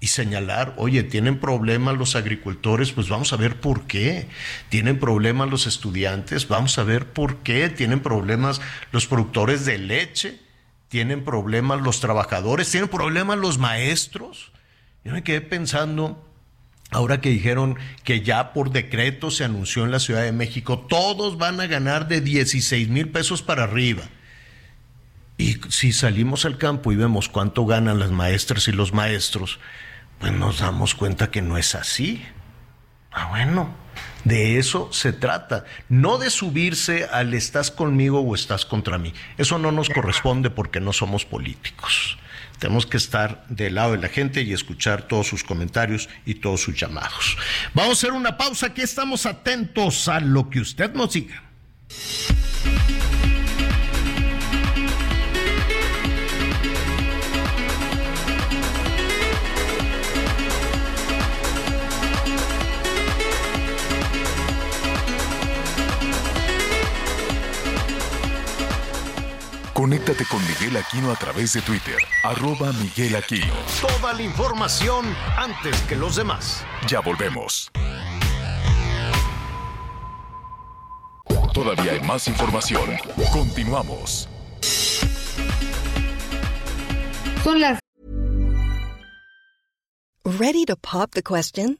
y señalar, oye, tienen problemas los agricultores, pues vamos a ver por qué. Tienen problemas los estudiantes, vamos a ver por qué. Tienen problemas los productores de leche, tienen problemas los trabajadores, tienen problemas los maestros. Yo me quedé pensando, ahora que dijeron que ya por decreto se anunció en la Ciudad de México, todos van a ganar de 16 mil pesos para arriba. Y si salimos al campo y vemos cuánto ganan las maestras y los maestros, pues nos damos cuenta que no es así. Ah, bueno, de eso se trata, no de subirse al estás conmigo o estás contra mí. Eso no nos corresponde porque no somos políticos. Tenemos que estar del lado de la gente y escuchar todos sus comentarios y todos sus llamados. Vamos a hacer una pausa, aquí estamos atentos a lo que usted nos diga. Conéctate con Miguel Aquino a través de Twitter, arroba Miguel Aquino. Toda la información antes que los demás. Ya volvemos. Todavía hay más información. Continuamos. Son las Ready to pop the question?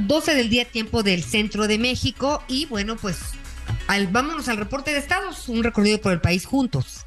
12 del día tiempo del centro de México y bueno, pues al, vámonos al reporte de estados, un recorrido por el país juntos.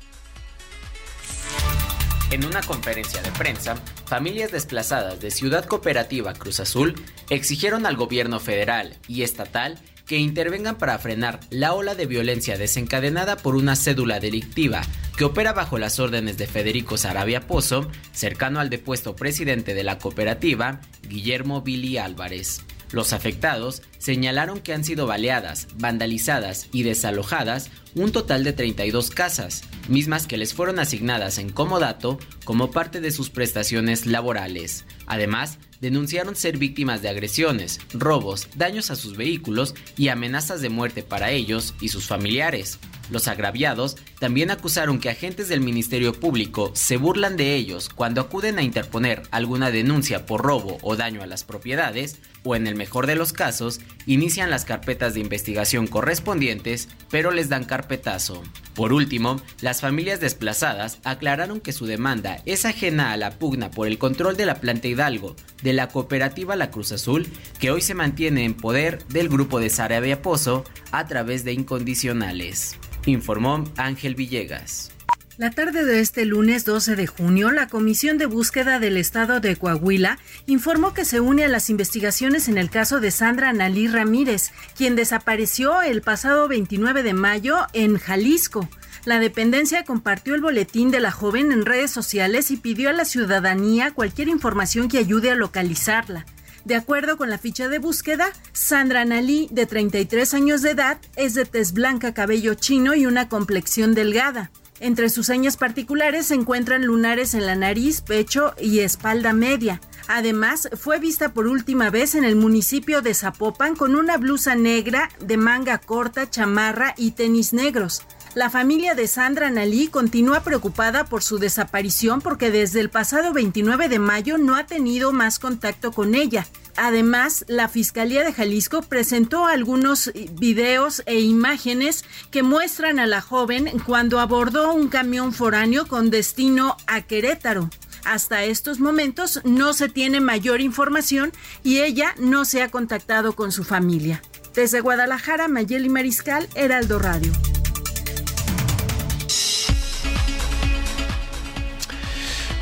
En una conferencia de prensa, familias desplazadas de Ciudad Cooperativa Cruz Azul exigieron al gobierno federal y estatal que intervengan para frenar la ola de violencia desencadenada por una cédula delictiva que opera bajo las órdenes de Federico Sarabia Pozo, cercano al depuesto presidente de la cooperativa, Guillermo Billy Álvarez. Los afectados señalaron que han sido baleadas, vandalizadas y desalojadas un total de 32 casas, mismas que les fueron asignadas en comodato como parte de sus prestaciones laborales. Además, denunciaron ser víctimas de agresiones, robos, daños a sus vehículos y amenazas de muerte para ellos y sus familiares. Los agraviados también acusaron que agentes del Ministerio Público se burlan de ellos cuando acuden a interponer alguna denuncia por robo o daño a las propiedades, o en el mejor de los casos, inician las carpetas de investigación correspondientes, pero les dan carpetazo. Por último, las familias desplazadas aclararon que su demanda es ajena a la pugna por el control de la planta Hidalgo de la cooperativa La Cruz Azul, que hoy se mantiene en poder del grupo de Sarabia Pozo a través de incondicionales informó Ángel Villegas. La tarde de este lunes 12 de junio, la Comisión de Búsqueda del Estado de Coahuila informó que se une a las investigaciones en el caso de Sandra Nalí Ramírez, quien desapareció el pasado 29 de mayo en Jalisco. La dependencia compartió el boletín de la joven en redes sociales y pidió a la ciudadanía cualquier información que ayude a localizarla. De acuerdo con la ficha de búsqueda, Sandra Nalí, de 33 años de edad, es de tez blanca, cabello chino y una complexión delgada. Entre sus señas particulares se encuentran lunares en la nariz, pecho y espalda media. Además, fue vista por última vez en el municipio de Zapopan con una blusa negra de manga corta, chamarra y tenis negros. La familia de Sandra Nalí continúa preocupada por su desaparición porque desde el pasado 29 de mayo no ha tenido más contacto con ella. Además, la Fiscalía de Jalisco presentó algunos videos e imágenes que muestran a la joven cuando abordó un camión foráneo con destino a Querétaro. Hasta estos momentos no se tiene mayor información y ella no se ha contactado con su familia. Desde Guadalajara, Mayeli Mariscal, Heraldo Radio.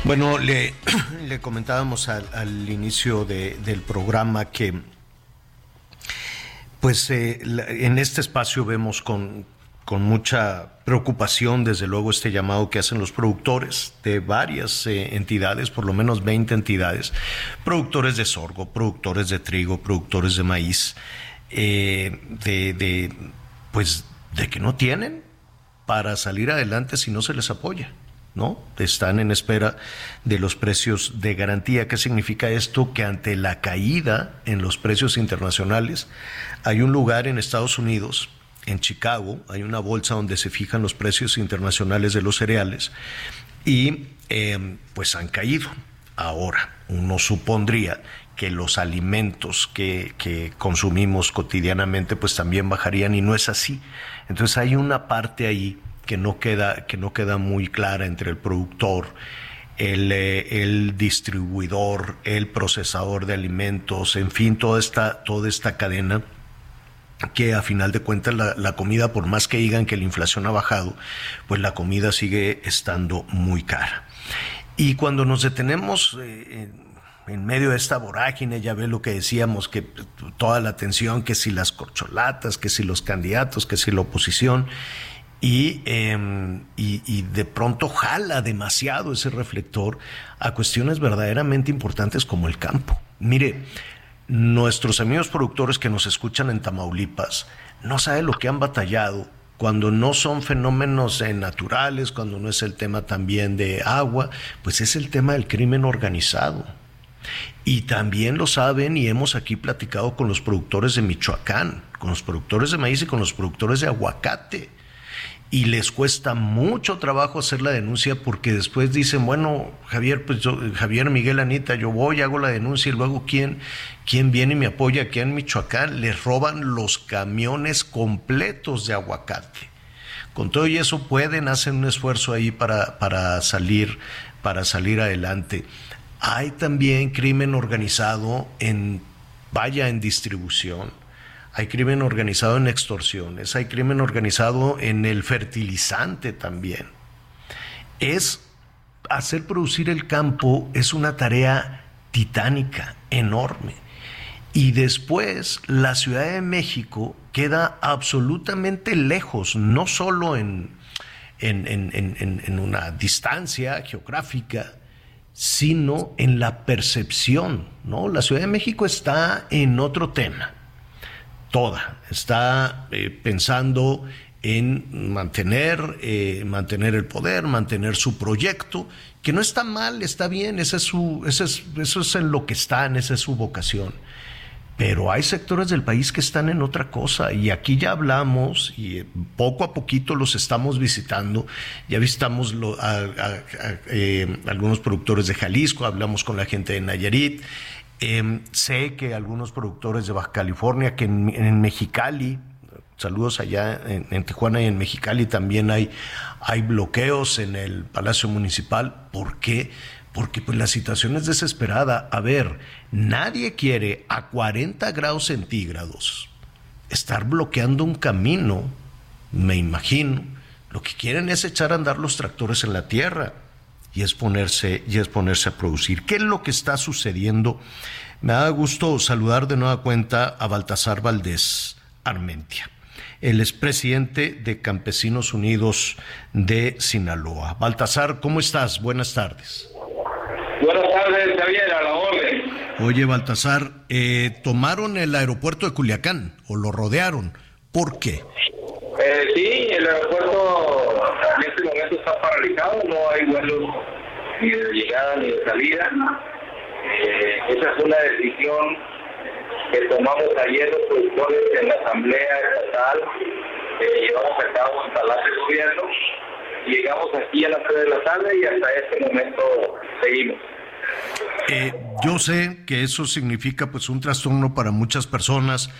Bueno, <clears throat> le, comentábamos al, inicio del programa que, pues, eh, en este espacio vemos con, con mucha preocupación, desde luego, este llamado que hacen los productores de varias eh, entidades, por lo menos 20 entidades, productores de sorgo, productores de trigo, productores de maíz, eh, de, de, pues, de que no tienen para salir adelante si no se les apoya. ¿No? Están en espera de los precios de garantía. ¿Qué significa esto? Que ante la caída en los precios internacionales, hay un lugar en Estados Unidos, en Chicago, hay una bolsa donde se fijan los precios internacionales de los cereales y em, pues han caído. Ahora, uno supondría que los alimentos que, consumimos cotidianamente pues también bajarían y no es así. Entonces hay una parte ahí que no queda, que no queda muy clara entre el productor, el, eh, el, distribuidor, el procesador de alimentos, en fin, toda esta, toda esta cadena que a final de cuentas la, la, comida, por más que digan que la inflación ha bajado, pues la comida sigue estando muy cara. Y cuando nos detenemos eh, en, en, medio de esta vorágine, ya ve lo que decíamos, que toda la atención, que si las corcholatas, que si los candidatos, que si la oposición, y, eh, y, y, de pronto jala demasiado ese reflector a cuestiones verdaderamente importantes como el campo. Mire, nuestros amigos productores que nos escuchan en Tamaulipas no saben lo que han batallado cuando no son fenómenos eh, naturales, cuando no es el tema también de agua, pues es el tema del crimen organizado. Y también lo saben y hemos aquí platicado con los productores de Michoacán, con los productores de maíz y con los productores de aguacate y les cuesta mucho trabajo hacer la denuncia porque después dicen, bueno, Javier, pues yo, Javier Miguel Anita, yo voy, hago la denuncia y luego quién, quién viene y me apoya aquí en Michoacán, les roban los camiones completos de aguacate. Con todo y eso pueden, hacer un esfuerzo ahí para, para salir, para salir adelante. Hay también crimen organizado en, vaya, en distribución hay crimen organizado en extorsiones, hay crimen organizado en el fertilizante también. Es hacer producir el campo es una tarea titánica, enorme. Y después la Ciudad de México queda absolutamente lejos, no solo en, en, en, en una distancia geográfica, sino en la percepción. ¿no? La Ciudad de México está en otro tema toda. Está eh, pensando en mantener, eh, mantener el poder, mantener su proyecto, que no está mal, está bien, ese es su, ese es, eso es en lo que están, esa es su vocación. Pero hay sectores del país que están en otra cosa y aquí ya hablamos y eh, poco a poquito los estamos visitando. Ya visitamos a, algunos productores de Jalisco, hablamos con la gente de Nayarit. Eh, sé que algunos productores de Baja California, que en, en Mexicali, saludos allá en, en, Tijuana y en Mexicali también hay, hay bloqueos en el Palacio Municipal. ¿Por qué? Porque pues la situación es desesperada. A ver, nadie quiere a 40 grados centígrados estar bloqueando un camino, me imagino. Lo que quieren es echar a andar los tractores en la tierra y es ponerse, y es ponerse a producir. ¿Qué es lo que está sucediendo? Me da gusto saludar de nueva cuenta a Baltasar Valdés Armentia. Él es presidente de Campesinos Unidos de Sinaloa. Baltasar, ¿cómo estás? Buenas tardes. Buenas tardes, Javier, a la orden. Oye, Baltasar, eh, tomaron el aeropuerto de Culiacán o lo rodearon. ¿Por qué? Eh, sí, el aeropuerto paralizado, no hay vuelos ni de llegada ni de salida. Eh, esa es una decisión que tomamos ayer los productores en la Asamblea Estatal, que llevamos a cabo en Palacio de Gobierno. Llegamos aquí a las 3 de la tarde y hasta este momento seguimos. Eh, yo sé que eso significa pues un trastorno para muchas personas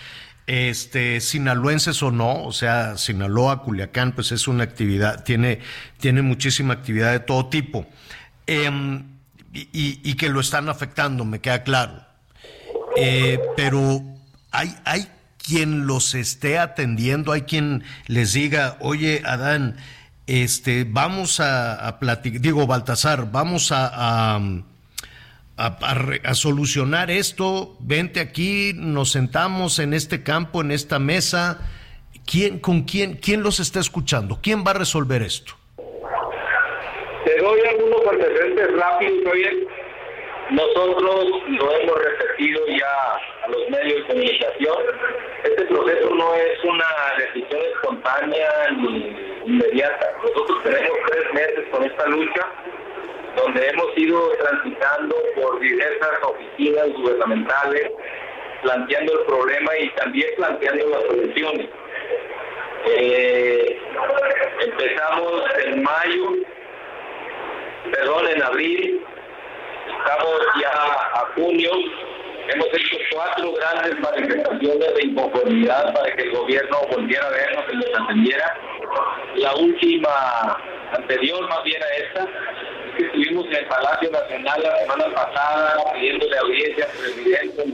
este, sinaloenses o no, o sea, Sinaloa, Culiacán, pues es una actividad, tiene, tiene muchísima actividad de todo tipo. Eh, y, que lo están afectando, me queda claro. Eh, pero hay, hay quien los esté atendiendo, hay quien les diga, oye, Adán, este, vamos a, a platicar, digo, Baltasar, vamos a, a a, a, a, solucionar esto, vente aquí, nos sentamos en este campo, en esta mesa. ¿quién, ¿con quién, quién los está escuchando? ¿Quién va a resolver esto? Te doy algunos antecedentes rápidos, Javier. Nosotros lo hemos repetido ya a los medios de comunicación. Este proceso no es una decisión espontánea ni inmediata. Nosotros tenemos tres meses con esta lucha, donde hemos ido transitando por diversas oficinas gubernamentales, planteando el problema y también planteando las soluciones. Eh, empezamos en mayo, perdón, en abril, estamos ya a junio, hemos hecho cuatro grandes manifestaciones de inconformidad para que el gobierno volviera a vernos y nos atendiera. La última, anterior más bien a esta, es que estuvimos en el Palacio Nacional la semana pasada pidiéndole audiencia al presidente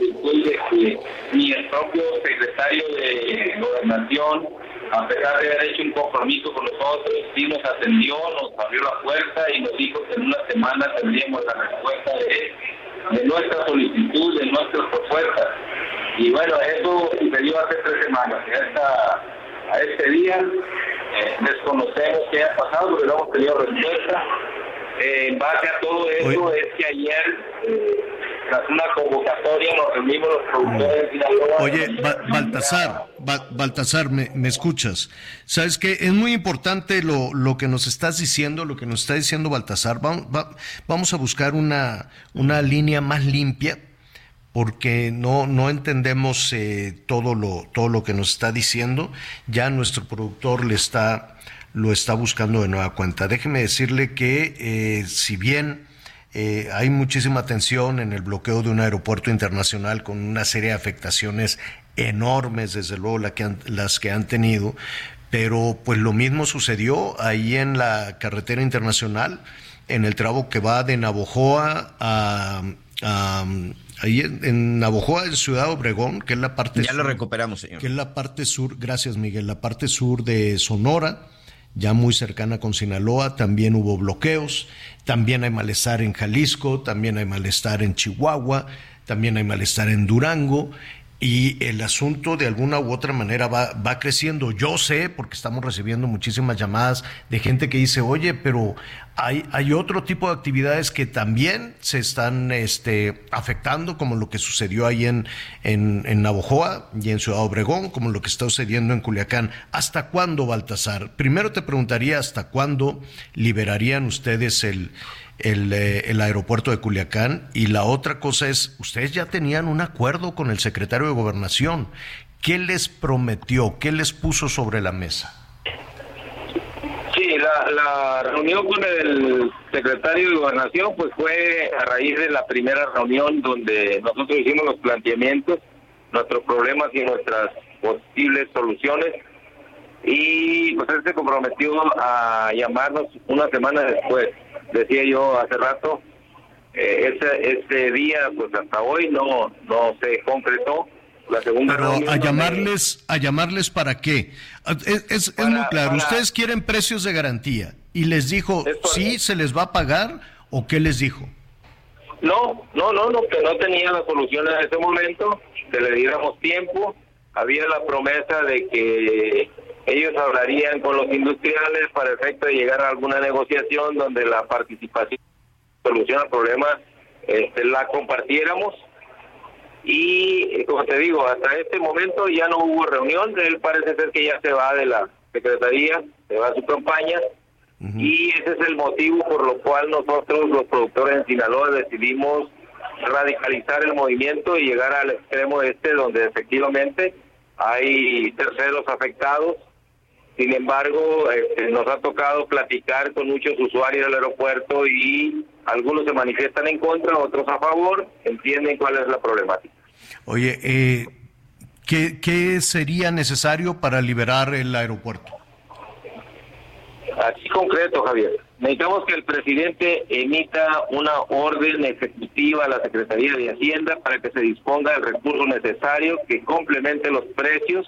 ni el propio secretario de Gobernación a pesar de haber hecho un compromiso con nosotros, sí nos atendió, nos abrió la puerta y nos dijo que en una semana tendríamos la respuesta de, nuestra solicitud, de nuestras propuestas. Y bueno, eso sucedió hace tres semanas. Y hasta a este día eh, desconocemos qué ha pasado, pero no hemos tenido respuesta. Eh, en base a todo eso es que ayer, tras una convocatoria, nos reunimos los productores de Sinaloa. Oye, Ba- Baltasar, Ba- Baltasar, ¿me, me escuchas? Sabes que es muy importante lo, lo que nos estás diciendo, lo que nos está diciendo Baltasar. Vamos, va- vamos a buscar una, una línea más limpia porque no, no entendemos eh, todo, lo, todo lo que nos está diciendo. Ya nuestro productor le está, lo está buscando de nueva cuenta. Déjeme decirle que eh, si bien eh, hay muchísima tensión en el bloqueo de un aeropuerto internacional con una serie de afectaciones enormes, desde luego la que han- las que han tenido, pero pues lo mismo sucedió ahí en la carretera internacional, en el tramo que va de Navojoa a, a- ahí en, en Navojoa, en Ciudad Obregón, que es la parte Ya lo recuperamos, señor. que es la parte sur, gracias Miguel, la parte sur de Sonora, ya muy cercana con Sinaloa, también hubo bloqueos, también hay malestar en Jalisco, también hay malestar en Chihuahua, también hay malestar en Durango. Y el asunto de alguna u otra manera va, va creciendo. Yo sé, porque estamos recibiendo muchísimas llamadas de gente que dice, oye, pero hay, hay otro tipo de actividades que también se están este, afectando, como lo que sucedió ahí en, en, en Navojoa y en Ciudad Obregón, como lo que está sucediendo en Culiacán. ¿Hasta cuándo, Baltasar? Primero te preguntaría, ¿hasta cuándo liberarían ustedes el, el, eh, el aeropuerto de Culiacán? Y la otra cosa es, ustedes ya tenían un acuerdo con el secretario de Gobernación. ¿Qué les prometió? ¿Qué les puso sobre la mesa? La, reunión con el secretario de Gobernación pues fue a raíz de la primera reunión donde nosotros hicimos los planteamientos, nuestros problemas y nuestras posibles soluciones y pues él se comprometió a llamarnos una semana después. Decía yo hace rato, eh, ese día pues hasta hoy no, no se concretó. La segunda Pero a llamarles, a llamarles para qué? Es, es- es muy claro, ustedes quieren precios de garantía y les dijo, sí, se les va a pagar o qué les dijo? No, no, no, no, que no tenía la solución en ese momento, que le diéramos tiempo. Había la promesa de que ellos hablarían con los industriales para efecto de llegar a alguna negociación donde la participación, solución al problema, este, la compartiéramos. Y eh, como te digo, hasta este momento ya no hubo reunión. Él parece ser que ya se va de la secretaría, se va a su campaña. Y ese es el motivo por lo cual nosotros, los productores en Sinaloa, decidimos radicalizar el movimiento y llegar al extremo este, donde efectivamente hay terceros afectados. Sin embargo, este, nos ha tocado platicar con muchos usuarios del aeropuerto y algunos se manifiestan en contra, otros a favor, entienden cuál es la problemática. Oye, eh, ¿qué, ¿qué sería necesario para liberar el aeropuerto? Así concreto, Javier. Necesitamos que el presidente emita una orden ejecutiva a la Secretaría de Hacienda para que se disponga del recurso necesario que complemente los precios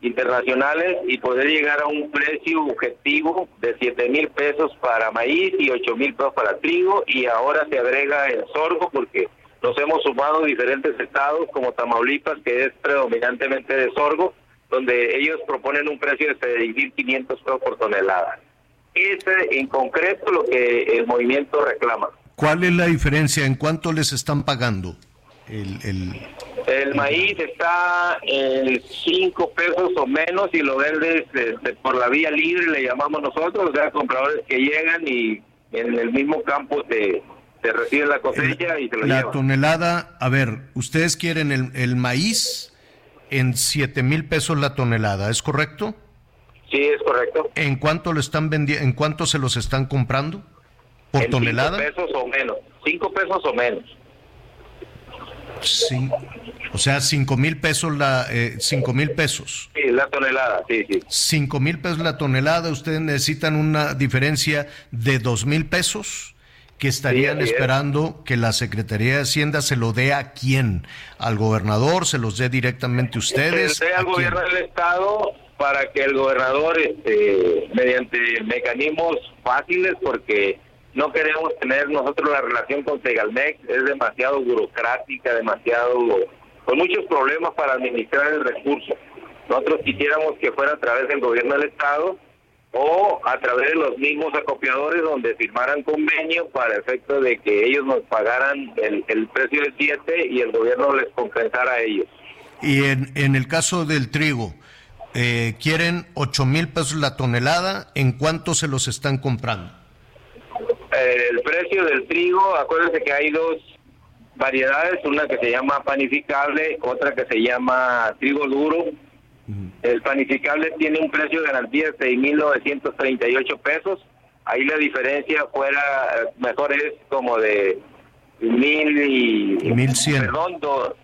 internacionales y poder llegar a un precio objetivo de 7 mil pesos para maíz y 8 mil pesos para trigo y ahora se agrega el sorgo porque nos hemos sumado diferentes estados como Tamaulipas que es predominantemente de sorgo donde ellos proponen un precio de 6.500 pesos por tonelada. Ese en concreto lo que el movimiento reclama. ¿Cuál es la diferencia? ¿En cuánto les están pagando? El, el... El maíz está en 5 pesos o menos y lo vendes este, por la vía libre, le llamamos nosotros, o sea, compradores que llegan y en el mismo campo te, te reciben la cosecha y te lo La llevan. tonelada, a ver, ustedes quieren el, el maíz en 7 mil pesos la tonelada, ¿es correcto? Sí, es correcto. ¿En cuánto lo están vendiendo? ¿En cuánto se los están comprando? ¿Por en tonelada? 5 pesos o menos. 5 pesos o menos. Sí. O sea, 5 mil pesos la, eh, 5 mil pesos. Sí, la tonelada, sí, sí. 5 mil pesos la tonelada, ustedes necesitan una diferencia de 2 mil pesos que estarían esperando que la Secretaría de Hacienda se lo dé a quién, al gobernador, se los dé directamente ustedes. Se dé ¿A al quién? gobierno del estado para que el gobernador, este, mediante mecanismos fáciles, porque no queremos tener nosotros la relación con Segalmex, es demasiado burocrática, demasiado, con muchos problemas para administrar el recurso. Nosotros quisiéramos que fuera a través del gobierno del estado o a través de los mismos acopiadores donde firmaran convenio para efecto de que ellos nos pagaran el, el precio de 7 y el gobierno les compensara a ellos. Y en, en el caso del trigo, eh, quieren 8 mil pesos la tonelada, ¿en cuánto se los están comprando? Eh, el precio del trigo, acuérdense que hay dos variedades, una que se llama panificable, otra que se llama trigo duro. El panificable tiene un precio de garantía de 6.938 pesos. Ahí la diferencia fuera, eh, mejor es como de mil y... 1100. Perdón, do-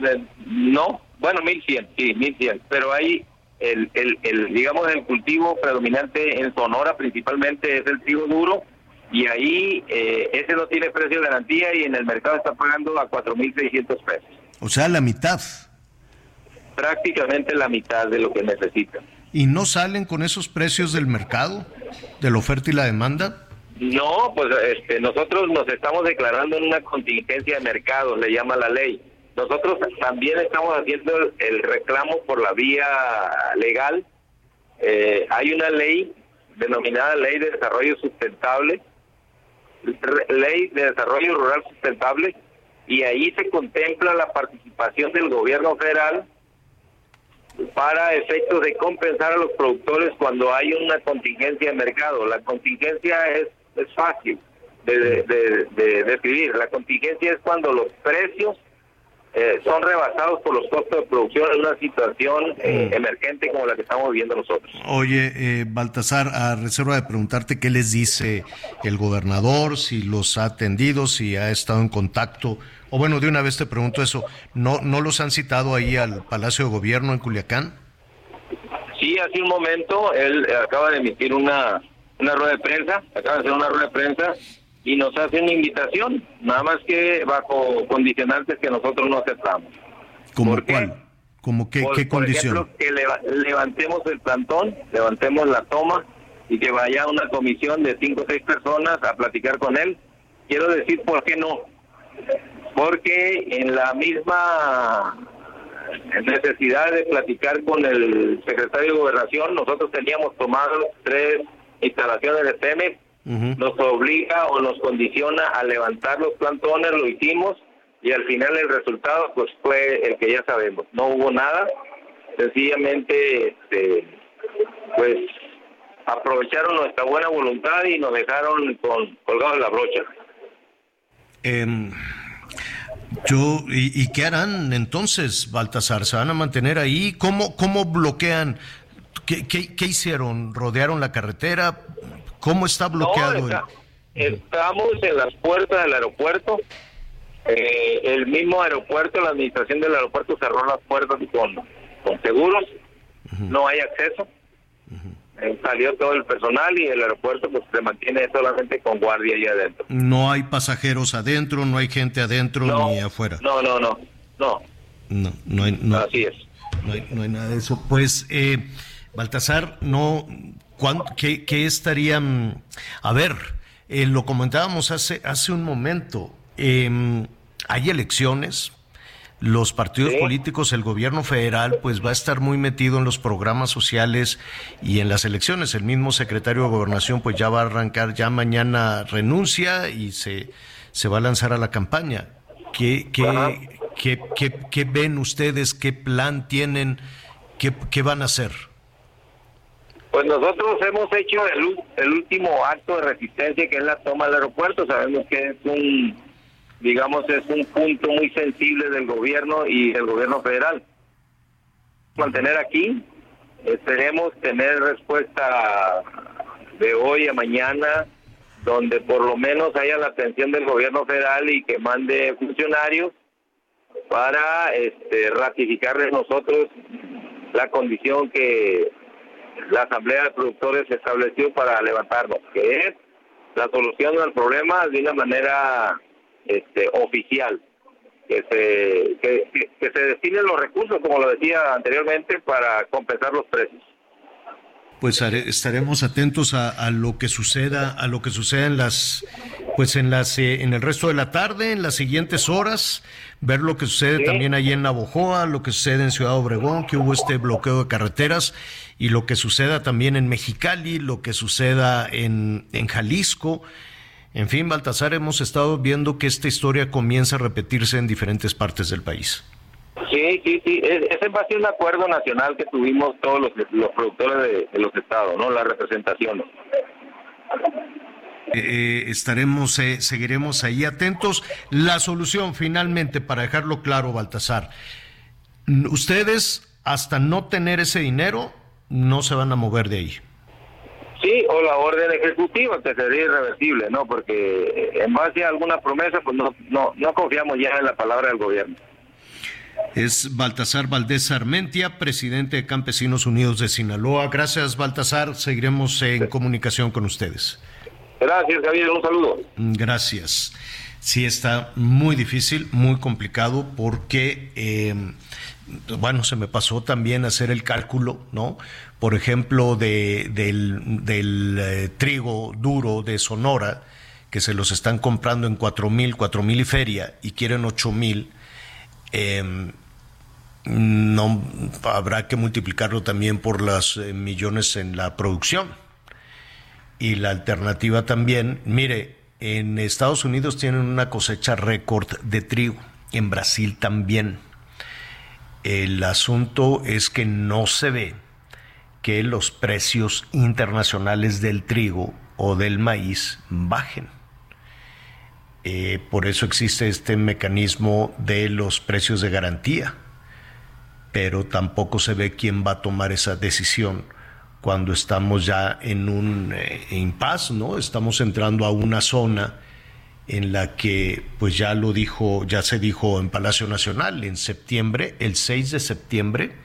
de- no, bueno, 1100, sí, 1100. Pero ahí, el, el, el, digamos, el cultivo predominante en Sonora principalmente es el trigo duro y ahí eh, ese no tiene precio de garantía y en el mercado está pagando a 4.600 pesos. O sea, la mitad. Prácticamente la mitad de lo que necesita. ¿Y no salen con esos precios del mercado, de la oferta y la demanda? No, pues este, nosotros nos estamos declarando en una contingencia de mercado, le llama la ley. Nosotros también estamos haciendo el, reclamo por la vía legal. Eh, hay una ley denominada Ley de Desarrollo Sustentable, Ley de Desarrollo Rural Sustentable, y ahí se contempla la participación del gobierno federal para efectos de compensar a los productores cuando hay una contingencia de mercado. La contingencia es, es fácil de, de, de-. La contingencia es cuando los precios eh, son rebasados por los costos de producción en una situación eh, emergente como la que estamos viviendo nosotros. Oye, eh, Baltasar, a reserva de preguntarte qué les dice el gobernador, si los ha atendido, si ha estado en contacto, o bueno, de una vez te pregunto eso, ¿no, no los han citado ahí al Palacio de Gobierno en Culiacán? Sí, hace un momento él eh, acaba de emitir una, una rueda de prensa, acaba de hacer una rueda de prensa y nos hace una invitación, nada más que bajo condicionantes que nosotros no aceptamos. ¿Cómo cuál? ¿Cómo qué, por, qué por condición? ejemplo, que leva- levantemos el plantón, levantemos la toma y que vaya una comisión de cinco o seis personas a platicar con él. Quiero decir por qué no. Porque en la misma necesidad de platicar con el secretario de Gobernación, nosotros teníamos tomado tres instalaciones de Pemex, nos obliga o nos condiciona a levantar los plantones, lo hicimos y al final el resultado pues fue el que ya sabemos, no hubo nada, sencillamente este, pues aprovecharon nuestra buena voluntad y nos dejaron con colgados la brocha. Em, yo, ¿y, y qué harán entonces, Baltasar? ¿Se van a mantener ahí? ¿Cómo, cómo bloquean? ¿Qué, qué, qué hicieron? ¿Rodearon la carretera? ¿Cómo está bloqueado? No, el- está- estamos en las puertas del aeropuerto. Eh, el mismo aeropuerto, la administración del aeropuerto cerró las puertas con, con seguros. No hay acceso. Eh, salió todo el personal y el aeropuerto pues se mantiene solamente con guardia ahí adentro. No hay pasajeros adentro, no hay gente adentro No, ni afuera. No, no, no, no. No, no hay, no, Así es. no hay, no hay nada de eso. Pues, eh, Baltasar, no, ¿cuán- qué, qué estarían? A ver, eh, lo comentábamos hace, hace un momento. eh, hay elecciones, los partidos políticos, el gobierno federal, pues va a estar muy metido en los programas sociales y en las elecciones. El mismo secretario de Gobernación, pues ya va a arrancar, ya mañana renuncia y se, se va a lanzar a la campaña. ¿Qué, qué, qué, qué, qué ven ustedes? ¿Qué plan tienen? ¿Qué, qué van a hacer? Pues nosotros hemos hecho el, el último acto de resistencia que es la toma del aeropuerto. Sabemos que es un, digamos, es un punto muy sensible del gobierno y del gobierno federal. Mantener aquí, esperemos tener respuesta de hoy a mañana, donde por lo menos haya la atención del gobierno federal y que mande funcionarios para este, ratificarles nosotros la condición que la Asamblea de Productores estableció para levantarnos, que es la solución al problema de una manera este, oficial, que se, que, que- que se destinen los recursos, como lo decía anteriormente, para compensar los precios. Pues estaremos atentos a, a lo que suceda, a lo que suceda en las, pues en las, eh, en el resto de la tarde, en las siguientes horas, ver lo que sucede también allí en Navojoa, lo que sucede en Ciudad Obregón, que hubo este bloqueo de carreteras, y lo que suceda también en Mexicali, lo que suceda en, en Jalisco. En fin, Baltasar, hemos estado viendo que esta historia comienza a repetirse en diferentes partes del país. Sí, sí, sí. Es, es en base a un acuerdo nacional que tuvimos todos los, los productores de, de los estados, ¿no? La representación. Eh, estaremos, eh, seguiremos ahí atentos. La solución, finalmente, para dejarlo claro, Baltasar, ustedes, hasta no tener ese dinero, no se van a mover de ahí. Sí, o la orden ejecutiva, que sería irreversible, ¿no? Porque en base a alguna promesa, pues no, no, no confiamos ya en la palabra del gobierno. Es Baltasar Valdés Armentia, presidente de Campesinos Unidos de Sinaloa. Gracias, Baltasar. Seguiremos en comunicación con ustedes. Gracias, Javier. Un saludo. Gracias. Sí, está muy difícil, muy complicado, porque, eh, bueno, se me pasó también hacer el cálculo, ¿no? Por ejemplo, de, del, eh, trigo duro de Sonora, que se los están comprando en cuatro mil, cuatro mil y feria, y quieren ocho mil. eh, no habrá que multiplicarlo también por los eh, millones en la producción. Y la alternativa también, mire, en Estados Unidos tienen una cosecha récord de trigo, en Brasil también. El asunto es que no se ve que los precios internacionales del trigo o del maíz bajen. Eh, por eso existe este mecanismo de los precios de garantía, pero tampoco se ve quién va a tomar esa decisión cuando estamos ya en un eh, impasse, ¿no? Estamos entrando a una zona en la que, pues ya lo dijo, ya se dijo en Palacio Nacional, en septiembre, el 6 de septiembre,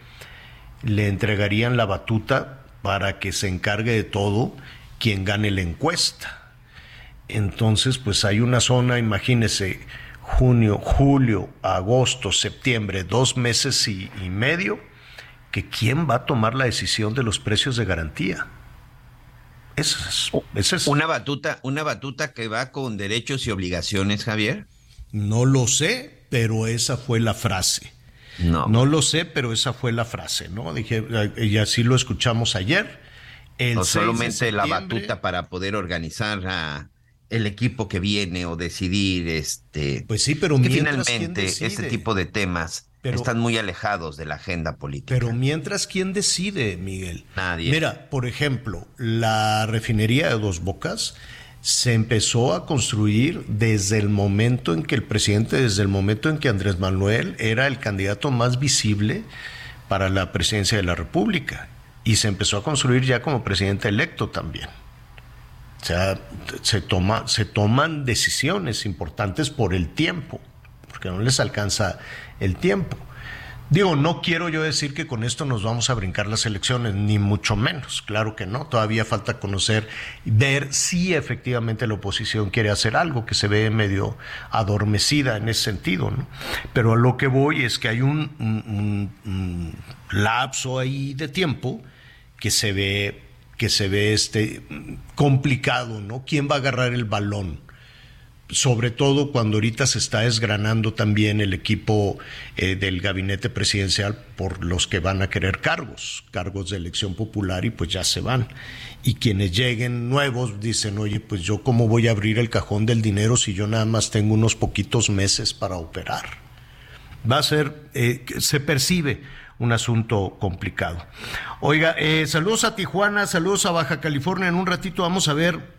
le entregarían la batuta para que se encargue de todo quien gane la encuesta. Entonces, pues hay una zona, imagínese, junio, julio, agosto, septiembre, dos meses y, y medio, que quién va a tomar la decisión de los precios de garantía. Es, eso es- Una batuta, una batuta que va con derechos y obligaciones, Javier. No lo sé, pero esa fue la frase. No. No lo sé, pero esa fue la frase, ¿no? Dije, eh, y así lo escuchamos ayer. El o 6 de solamente la batuta para poder organizar a el equipo que viene o decidir este pues sí pero que mientras, ¿quién finalmente este tipo de temas Pero- están muy alejados de la agenda política Pero mientras, ¿quién decide, Miguel? Nadie. Mira, por ejemplo, la refinería de Dos Bocas se empezó a construir desde el momento en que el presidente, desde el momento en que Andrés Manuel era el candidato más visible para la presidencia de la República. Y se empezó a construir ya como presidente electo también. O sea, se, toma, se toman decisiones importantes por el tiempo, porque no les alcanza el tiempo. Digo, no quiero yo decir que con esto nos vamos a brincar las elecciones, ni mucho menos, claro que no, todavía falta conocer, ver si efectivamente la oposición quiere hacer algo, que se ve medio adormecida en ese sentido, ¿no? Pero a lo que voy es que hay un- un lapso ahí de tiempo que se ve que se ve este complicado, ¿no? ¿Quién va a agarrar el balón? Sobre todo cuando ahorita se está desgranando también el equipo eh, del gabinete presidencial por los que van a querer cargos, cargos de elección popular y pues ya se van. Y quienes lleguen nuevos dicen, oye, pues yo cómo voy a abrir el cajón del dinero si yo nada más tengo unos poquitos meses para operar. Va a ser, eh, se percibe un asunto complicado. Oiga, eh, saludos a Tijuana, saludos a Baja California. En un ratito vamos a ver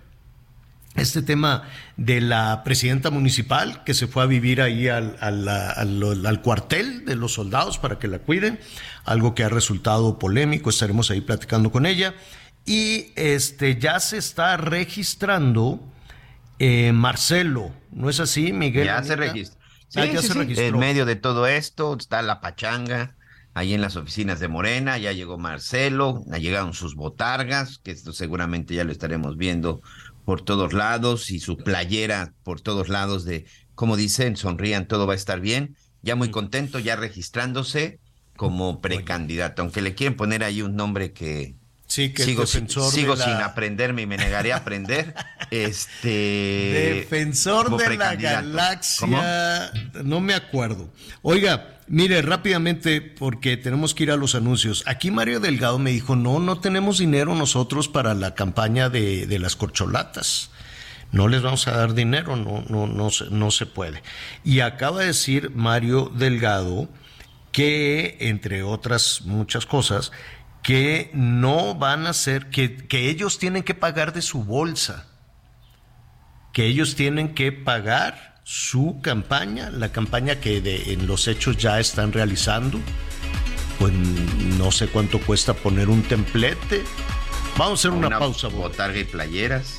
este tema de la presidenta municipal que se fue a vivir ahí al, al, cuartel de los soldados para que la cuiden, algo que ha resultado polémico, estaremos ahí platicando con ella. Y este ya se está registrando eh, Marcelo, ¿no es así, Miguel? Ya se registró. Ah, ya se registró. En medio de todo esto está la pachanga ahí en las oficinas de Morena, ya llegó Marcelo, ya llegaron sus botargas, que esto seguramente ya lo estaremos viendo por todos lados y su playera por todos lados de, como dicen, sonrían, todo va a estar bien. Ya muy contento, ya registrándose como precandidato, aunque le quieren poner ahí un nombre que, Sí, que sigo, sigo sin aprenderme y me negaré a aprender. <laughs> este defensor de la galaxia. No me acuerdo. Oiga, mire rápidamente porque tenemos que ir a los anuncios. Aquí Mario Delgado me dijo, no, no tenemos dinero nosotros para la campaña de, de las corcholatas. No les vamos a dar dinero, no, no, no, no se puede. Y acaba de decir Mario Delgado que, entre otras muchas cosas, que no van a ser, que, que ellos tienen que pagar de su bolsa, que ellos tienen que pagar su campaña, la campaña que de, en los hechos ya están realizando. Pues no sé cuánto cuesta poner un templete. Vamos a hacer una, pausa. Botarga y playeras.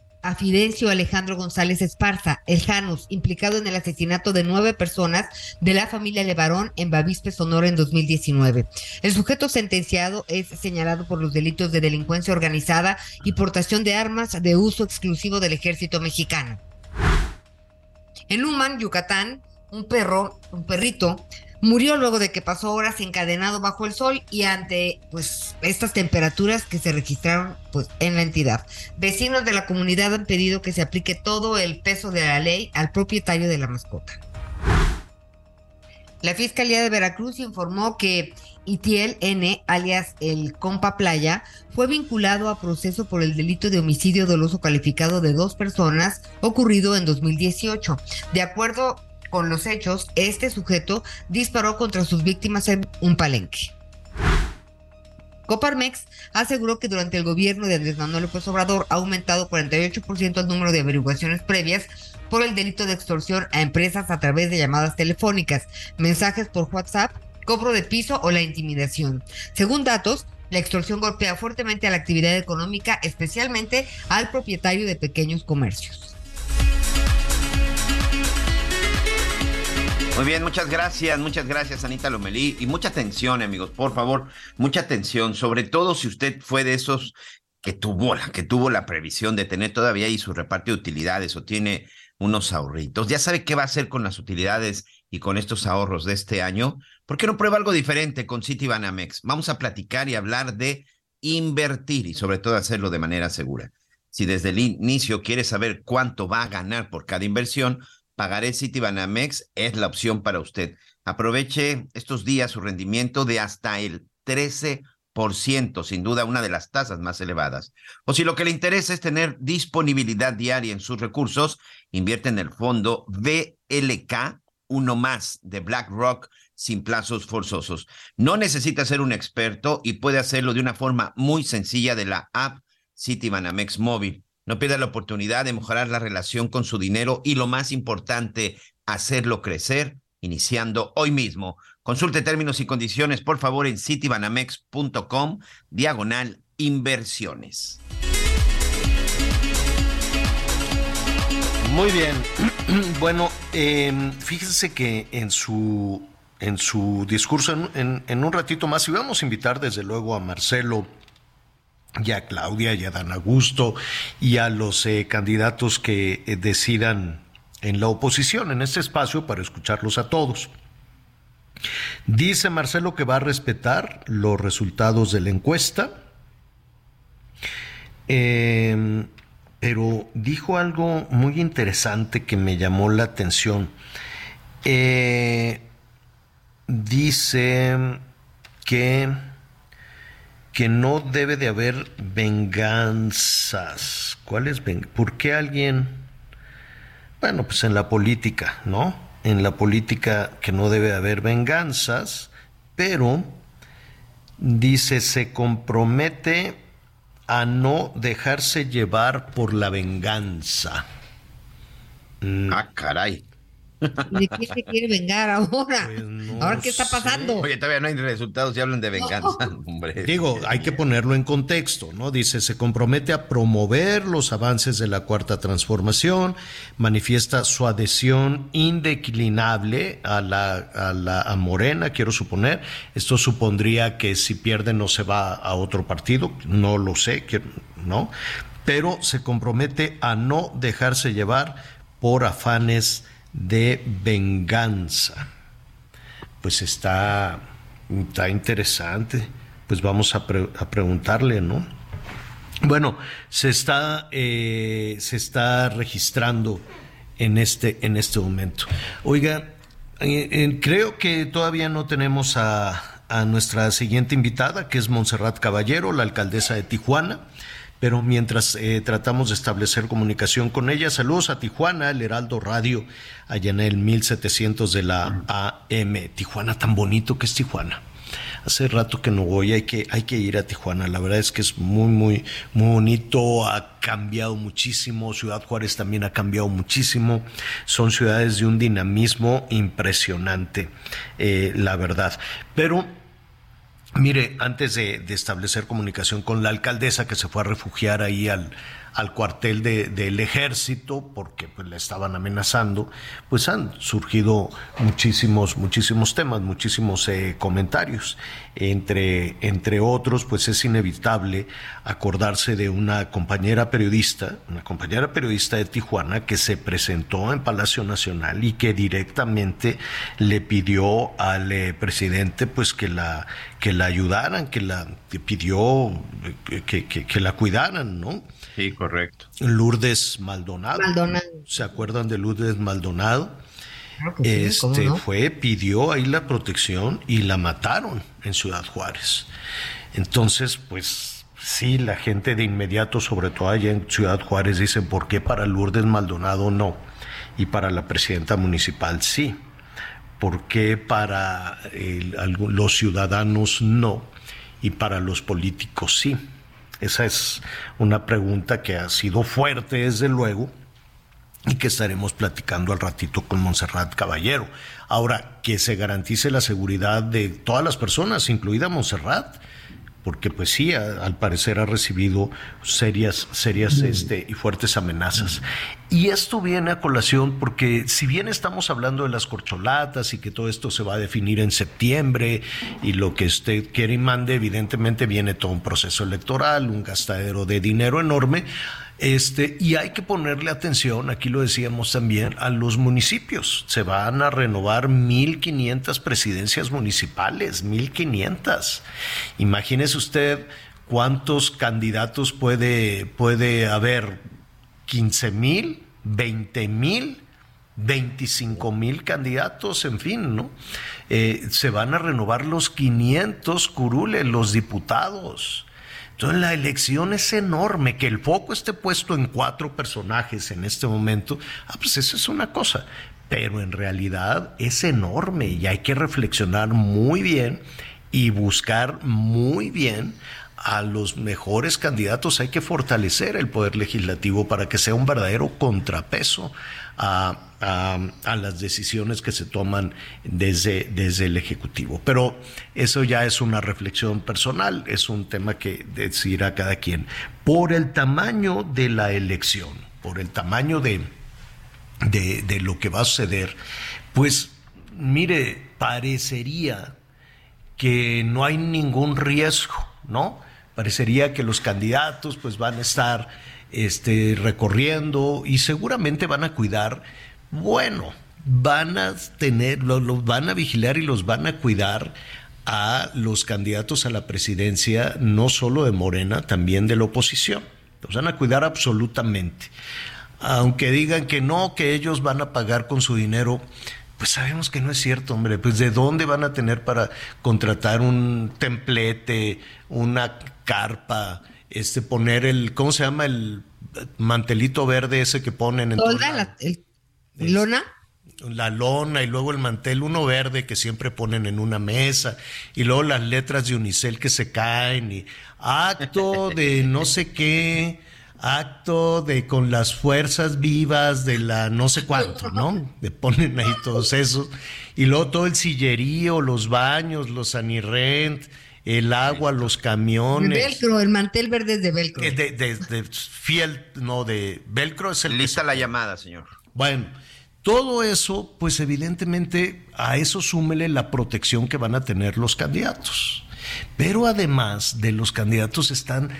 a Fidencio Alejandro González Esparza, el Janus, implicado en el asesinato de nueve personas de la familia Levarón en Bavispe, Sonora, en 2019. El sujeto sentenciado es señalado por los delitos de delincuencia organizada y portación de armas de uso exclusivo del ejército mexicano. En Luman, Yucatán, un perro, un perrito, murió luego de que pasó horas encadenado bajo el sol y ante pues estas temperaturas que se registraron pues en la entidad. Vecinos de la comunidad han pedido que se aplique todo el peso de la ley al propietario de la mascota. La Fiscalía de Veracruz informó que Itiel N, alias el Compa Playa, fue vinculado a proceso por el delito de homicidio doloso calificado de dos personas ocurrido en 2018. De acuerdo con los hechos, este sujeto disparó contra sus víctimas en un palenque. Coparmex aseguró que durante el gobierno de Andrés Manuel López Obrador ha aumentado 48% el número de averiguaciones previas por el delito de extorsión a empresas a través de llamadas telefónicas, mensajes por WhatsApp, cobro de piso o la intimidación. Según datos, la extorsión golpea fuertemente a la actividad económica, especialmente al propietario de pequeños comercios. Muy bien, muchas gracias, muchas gracias Anita Lomelí y mucha atención amigos, por favor, mucha atención, sobre todo si usted fue de esos que tuvo la, que tuvo la previsión de tener todavía ahí su reparto de utilidades o tiene unos ahorritos, ya sabe qué va a hacer con las utilidades y con estos ahorros de este año, ¿por qué no prueba algo diferente con Citibanamex? Vamos a platicar y hablar de invertir y sobre todo hacerlo de manera segura. Si desde el inicio quiere saber cuánto va a ganar por cada inversión, Pagaré Citibanamex es la opción para usted. Aproveche estos días su rendimiento de hasta el 13%, sin duda una de las tasas más elevadas. O si lo que le interesa es tener disponibilidad diaria en sus recursos, invierte en el fondo VLK, uno más de BlackRock sin plazos forzosos. No necesita ser un experto y puede hacerlo de una forma muy sencilla de la app Citibanamex Móvil. No pierda la oportunidad de mejorar la relación con su dinero y lo más importante, hacerlo crecer iniciando hoy mismo. Consulte términos y condiciones, por favor, en citibanamex.com, diagonal inversiones. Muy bien. <clears throat> Bueno, eh, fíjense que en su, en su discurso, en, un ratito más, y vamos a invitar desde luego a Marcelo y a Claudia y a Dan Augusto y a los eh, candidatos que eh, decidan en la oposición en este espacio para escucharlos a todos. Dice Marcelo que va a respetar los resultados de la encuesta, eh, pero dijo algo muy interesante que me llamó la atención. Eh, dice que, que no debe de haber venganzas. ¿Cuál es? ¿Por qué alguien? Bueno, pues en la política, ¿no? En la política que no debe haber venganzas, pero dice se compromete a no dejarse llevar por la venganza. Ah, caray. ¿De qué se quiere vengar ahora? Pues ¿Ahora qué está pasando? Oye, todavía no hay resultados y hablan de venganza, <laughs> hombre. Digo, hay que ponerlo en contexto, ¿no? Dice, se compromete a promover los avances de la cuarta transformación, manifiesta su adhesión indeclinable a la, a la a Morena, quiero suponer. Esto supondría que si pierde no se va a otro partido, no lo sé, ¿no? Pero se compromete a no dejarse llevar por afanes de venganza. Pues está, está interesante. Pues vamos a, pre a preguntarle, ¿no? Bueno, se está, eh, se está registrando en este, en este momento. Oiga, eh, eh, creo que todavía no tenemos a, a nuestra siguiente invitada, que es Montserrat Caballero, la alcaldesa de Tijuana pero mientras eh, tratamos de establecer comunicación con ella, saludos a Tijuana, el Heraldo Radio, allá en el 1700 de la AM. Tijuana, tan bonito que es Tijuana. Hace rato que no voy, hay que, hay que ir a Tijuana. La verdad es que es muy, muy, muy bonito, ha cambiado muchísimo. Ciudad Juárez también ha cambiado muchísimo. Son ciudades de un dinamismo impresionante, eh, la verdad. Pero Mire, antes de, de, establecer comunicación con la alcaldesa que se fue a refugiar ahí al, al cuartel de, del ejército porque pues, le estaban amenazando, pues han surgido muchísimos, muchísimos temas, muchísimos eh, comentarios. Entre, entre otros, pues es inevitable acordarse de una compañera periodista, una compañera periodista de Tijuana que se presentó en Palacio Nacional y que directamente le pidió al eh, presidente pues que la, que la ayudaran, que la pidió que, que, que la cuidaran, ¿no? Sí, correcto. Lourdes Maldonado. Maldonado. ¿Se acuerdan de Lourdes Maldonado? Claro que sí, ¿cómo este no? fue, pidió ahí la protección y la mataron en Ciudad Juárez. Entonces, pues sí, la gente de inmediato, sobre todo allá en Ciudad Juárez, dicen, ¿por qué para Lourdes Maldonado no? Y para la presidenta municipal sí. ¿Por qué para el- algo- los ciudadanos no? Y para los políticos sí. Esa es una pregunta que ha sido fuerte, desde luego, y que estaremos platicando al ratito con Montserrat Caballero. Ahora, que se garantice la seguridad de todas las personas, incluida Montserrat, porque pues sí, a- al parecer ha recibido serias, serias este, y fuertes amenazas. Y esto viene a colación porque si bien estamos hablando de las corcholatas y que todo esto se va a definir en septiembre y lo que usted quiere y mande, evidentemente viene todo un proceso electoral, un gastadero de dinero enorme. Este, y hay que ponerle atención, aquí lo decíamos también, a los municipios. Se van a renovar 1.500 presidencias municipales, 1.500. Imagínese usted cuántos candidatos puede, puede haber, 15 mil, 20 mil. 25 mil candidatos, en fin, ¿no? Eh, se van a renovar los 500 curules, los diputados. Entonces la elección es enorme, que el foco esté puesto en cuatro personajes en este momento, ah, pues eso es una cosa, pero en realidad es enorme y hay que reflexionar muy bien y buscar muy bien a los mejores candidatos. Hay que fortalecer el poder legislativo para que sea un verdadero contrapeso a, las decisiones que se toman desde, desde el Ejecutivo. Pero eso ya es una reflexión personal, es un tema que decidirá cada quien. Por el tamaño de la elección, por el tamaño de, de, de lo que va a suceder, pues mire, parecería que no hay ningún riesgo, ¿no? Parecería que los candidatos pues van a estar este, recorriendo y seguramente van a cuidar, bueno, van a tener, los, van a vigilar y los van a cuidar a los candidatos a la presidencia, no solo de Morena, también de la oposición. Los van a cuidar absolutamente. Aunque digan que no, que ellos van a pagar con su dinero pues sabemos que no es cierto, hombre. Pues de dónde van a tener para contratar un templete, una carpa, este poner el, ¿cómo se llama el mantelito verde ese que ponen en toda la, lona? La lona y luego el mantel uno verde que siempre ponen en una mesa y luego las letras de unicel que se caen y acto de no sé qué acto de con las fuerzas vivas de la no sé cuánto, ¿no? Le ponen ahí todos esos. Y luego todo el sillerío, los baños, los anirrent, el agua, los camiones. El velcro, el mantel verde es de velcro. Eh, de, de, fiel, no, de velcro es el... Lista la llamada, señor. Bueno, todo eso, pues evidentemente a eso súmele la protección que van a tener los candidatos. Pero además de los candidatos están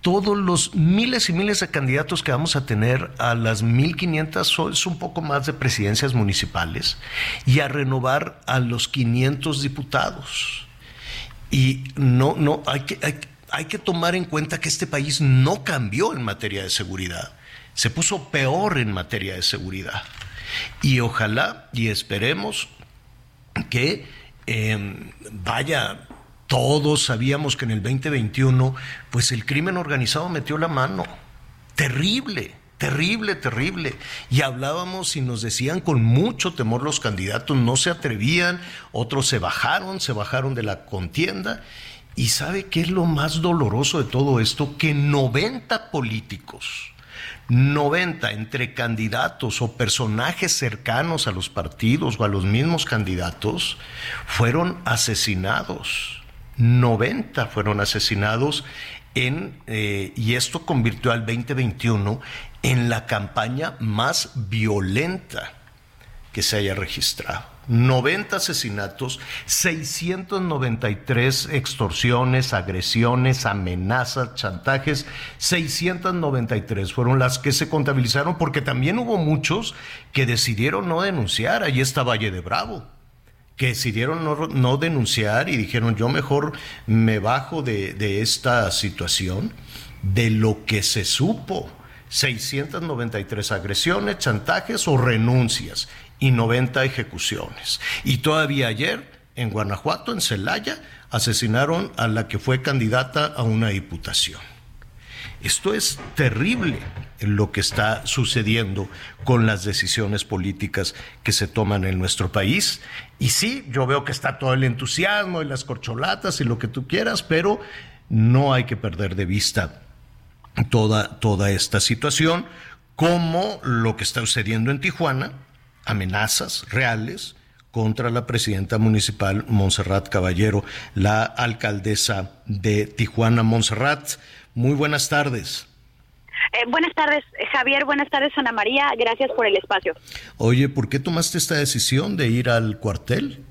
todos los miles y miles de candidatos que vamos a tener a las 1.500, es un poco más de presidencias municipales, y a renovar a los 500 diputados. Y no, no, hay que, hay, hay que tomar en cuenta que este país no cambió en materia de seguridad, se puso peor en materia de seguridad. Y ojalá y esperemos que eh, vaya todos sabíamos que en el 2021, pues el crimen organizado metió la mano. Terrible, terrible, terrible. Y hablábamos y nos decían con mucho temor los candidatos, no se atrevían, otros se bajaron, se bajaron de la contienda. Y sabe qué es lo más doloroso de todo esto? Que 90 políticos, 90 entre candidatos o personajes cercanos a los partidos o a los mismos candidatos, fueron asesinados 90 fueron asesinados en, eh, y esto convirtió al 2021 en la campaña más violenta que se haya registrado. 90 asesinatos, 693 extorsiones, agresiones, amenazas, chantajes, 693 fueron las que se contabilizaron porque también hubo muchos que decidieron no denunciar. Allí está Valle de Bravo que decidieron no, denunciar y dijeron yo mejor me bajo de, de esta situación, de lo que se supo. 693 agresiones, chantajes o renuncias y 90 ejecuciones. Y todavía ayer en Guanajuato, en Celaya, asesinaron a la que fue candidata a una diputación. Esto es terrible lo que está sucediendo con las decisiones políticas que se toman en nuestro país. Y sí, yo veo que está todo el entusiasmo y las corcholatas y lo que tú quieras, pero no hay que perder de vista toda, toda esta situación, como lo que está sucediendo en Tijuana, amenazas reales contra la presidenta municipal Montserrat Caballero, la alcaldesa de Tijuana, Montserrat. Muy buenas tardes. Eh, buenas tardes, Javier. Buenas tardes, Ana María. Gracias por el espacio. Oye, ¿por qué tomaste esta decisión de ir al cuartel?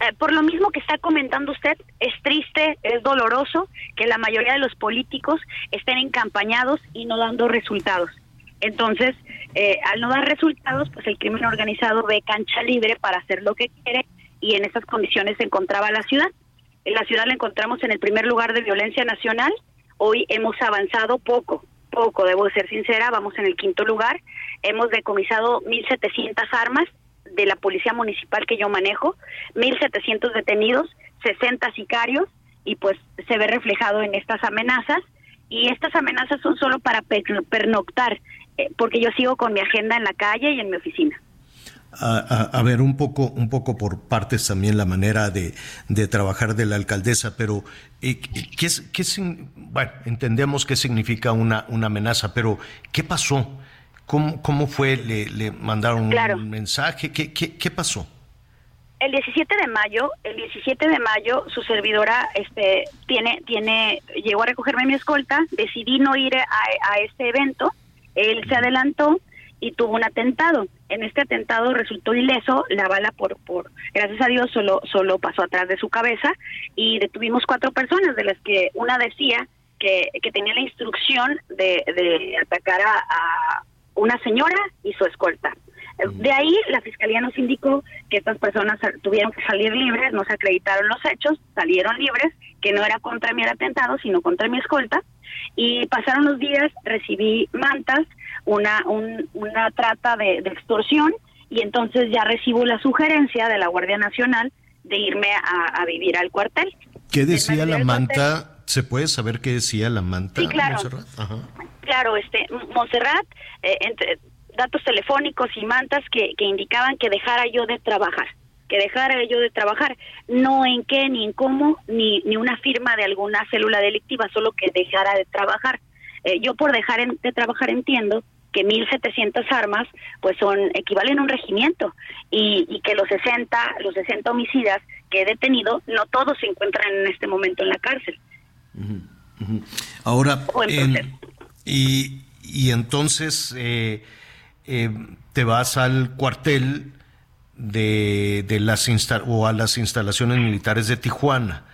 Eh, por lo mismo que está comentando usted, es triste, es doloroso que la mayoría de los políticos estén encampañados y no dando resultados. Entonces, eh, al no dar resultados, pues el crimen organizado ve cancha libre para hacer lo que quiere y en esas condiciones se encontraba la ciudad. En la ciudad la encontramos en el primer lugar de violencia nacional Hoy hemos avanzado poco, poco, debo ser sincera, vamos en el quinto lugar. Hemos decomisado 1.700 armas de la policía municipal que yo manejo, 1.700 detenidos, 60 sicarios y pues se ve reflejado en estas amenazas y estas amenazas son solo para pernoctar, porque yo sigo con mi agenda en la calle y en mi oficina. a, ver un poco, un poco por partes también la manera de, trabajar de la alcaldesa, pero eh, ¿qué, qué, bueno, entendemos qué significa una, una amenaza, pero ¿qué pasó? ¿Cómo, cómo fue? ¿Le, mandaron un mensaje? ¿Qué, qué, qué pasó? el 17 de mayo, el 17 de mayo, su servidora, este, tiene, tiene, llegó a recogerme mi escolta, decidí no ir a, a este evento, él se adelantó y tuvo un atentado. En este atentado resultó ileso, la bala por, por, gracias a Dios solo, solo pasó atrás de su cabeza y detuvimos cuatro personas, de las que una decía que, que tenía la instrucción de, de atacar a, a una señora y su escolta. De ahí la fiscalía nos indicó que estas personas tuvieron que salir libres, nos acreditaron los hechos, salieron libres, que no era contra mi atentado, sino contra mi escolta. Y pasaron los días, recibí mantas, una, una trata de, extorsión, y entonces ya recibo la sugerencia de la Guardia Nacional de irme a, vivir al cuartel. ¿Qué decía la manta? ¿Se puede saber qué decía la manta? Sí, claro. Claro, este, Montserrat, eh, entre, datos telefónicos y mantas que, que indicaban que dejara yo de trabajar que dejara yo de trabajar, no en qué, ni en cómo, ni, ni una firma de alguna célula delictiva, solo que dejara de trabajar. Eh, yo por dejar de trabajar entiendo que 1.700 armas pues son equivalen a un regimiento y, y, que los 60 los 60 homicidas que he detenido no todos se encuentran en este momento en la cárcel. Ahora, y, y entonces eh, eh, te vas al cuartel de, de las o a las instalaciones militares de Tijuana.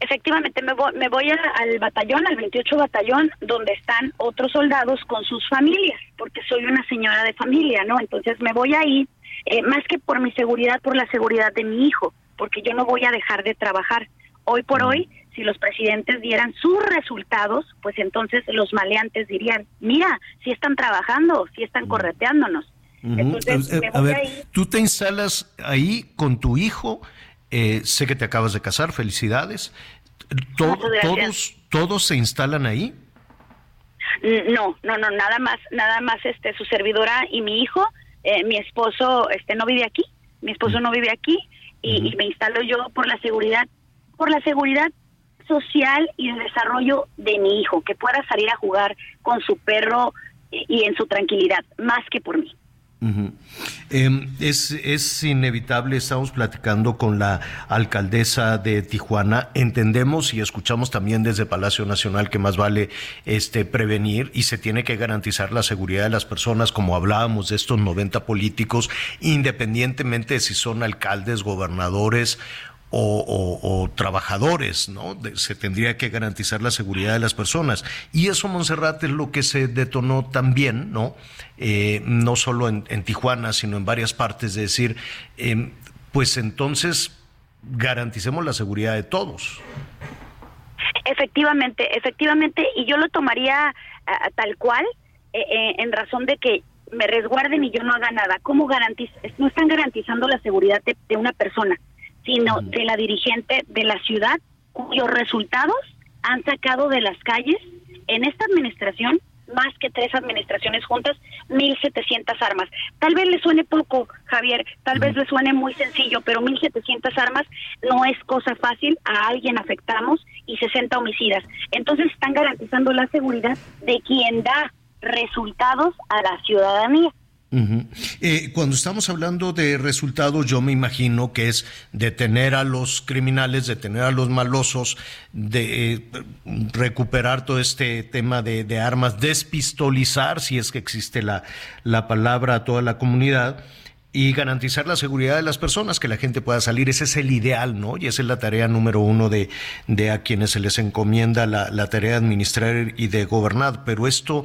Efectivamente, me voy, me voy al batallón, al 28 batallón, donde están otros soldados con sus familias, porque soy una señora de familia, ¿no? Entonces me voy ahí, eh, más que por mi seguridad, por la seguridad de mi hijo, porque yo no voy a dejar de trabajar. Hoy por hoy si los presidentes dieran sus resultados, pues entonces los maleantes dirían, mira, si están trabajando, si están correteándonos. Entonces, eh, a, ver, tú te instalas ahí con tu hijo, eh, sé que te acabas de casar, felicidades. ¿Todos, ¿Todos se instalan ahí? No, no, no, nada más, nada más este, su servidora y mi hijo, eh, mi esposo este, no vive aquí, mi esposo no vive aquí y, y me instalo yo por la seguridad, por la seguridad social y el desarrollo de mi hijo, que pueda salir a jugar con su perro y en su tranquilidad, más que por mí. Em, es, es, inevitable, estamos platicando con la alcaldesa de Tijuana, entendemos y escuchamos también desde Palacio Nacional que más vale este prevenir y se tiene que garantizar la seguridad de las personas, como hablábamos de estos 90 políticos, independientemente de si son alcaldes, gobernadores o, trabajadores, ¿no? se tendría que garantizar la seguridad de las personas. Y eso, Montserrat, es lo que se detonó también, ¿no? Eh, no solo en, Tijuana, sino en varias partes, de decir, em, pues entonces garanticemos la seguridad de todos. Efectivamente, efectivamente, y yo lo tomaría tal cual, eh, eh, en razón de que me resguarden y yo no haga nada. ¿Cómo garantiz no están garantizando la seguridad de una persona? Sino de la dirigente de la ciudad cuyos resultados han sacado de las calles en esta administración más que tres administraciones juntas, 1.700 armas. Tal vez le suene poco, Javier, tal vez le suene muy sencillo, pero 1.700 armas no es cosa fácil, a alguien afectamos y 60 homicidas. Entonces están garantizando la seguridad de quien da resultados a la ciudadanía. Eh, cuando estamos hablando de resultados, yo me imagino que es detener a los criminales, detener a los malosos, de eh, recuperar todo este tema de, armas, despistolizar, si es que existe la, la palabra, a toda la comunidad y garantizar la seguridad de las personas, que la gente pueda salir. Ese es el ideal, ¿no? Y esa es la tarea número uno de, a quienes se les encomienda la tarea de administrar y de gobernar. Pero esto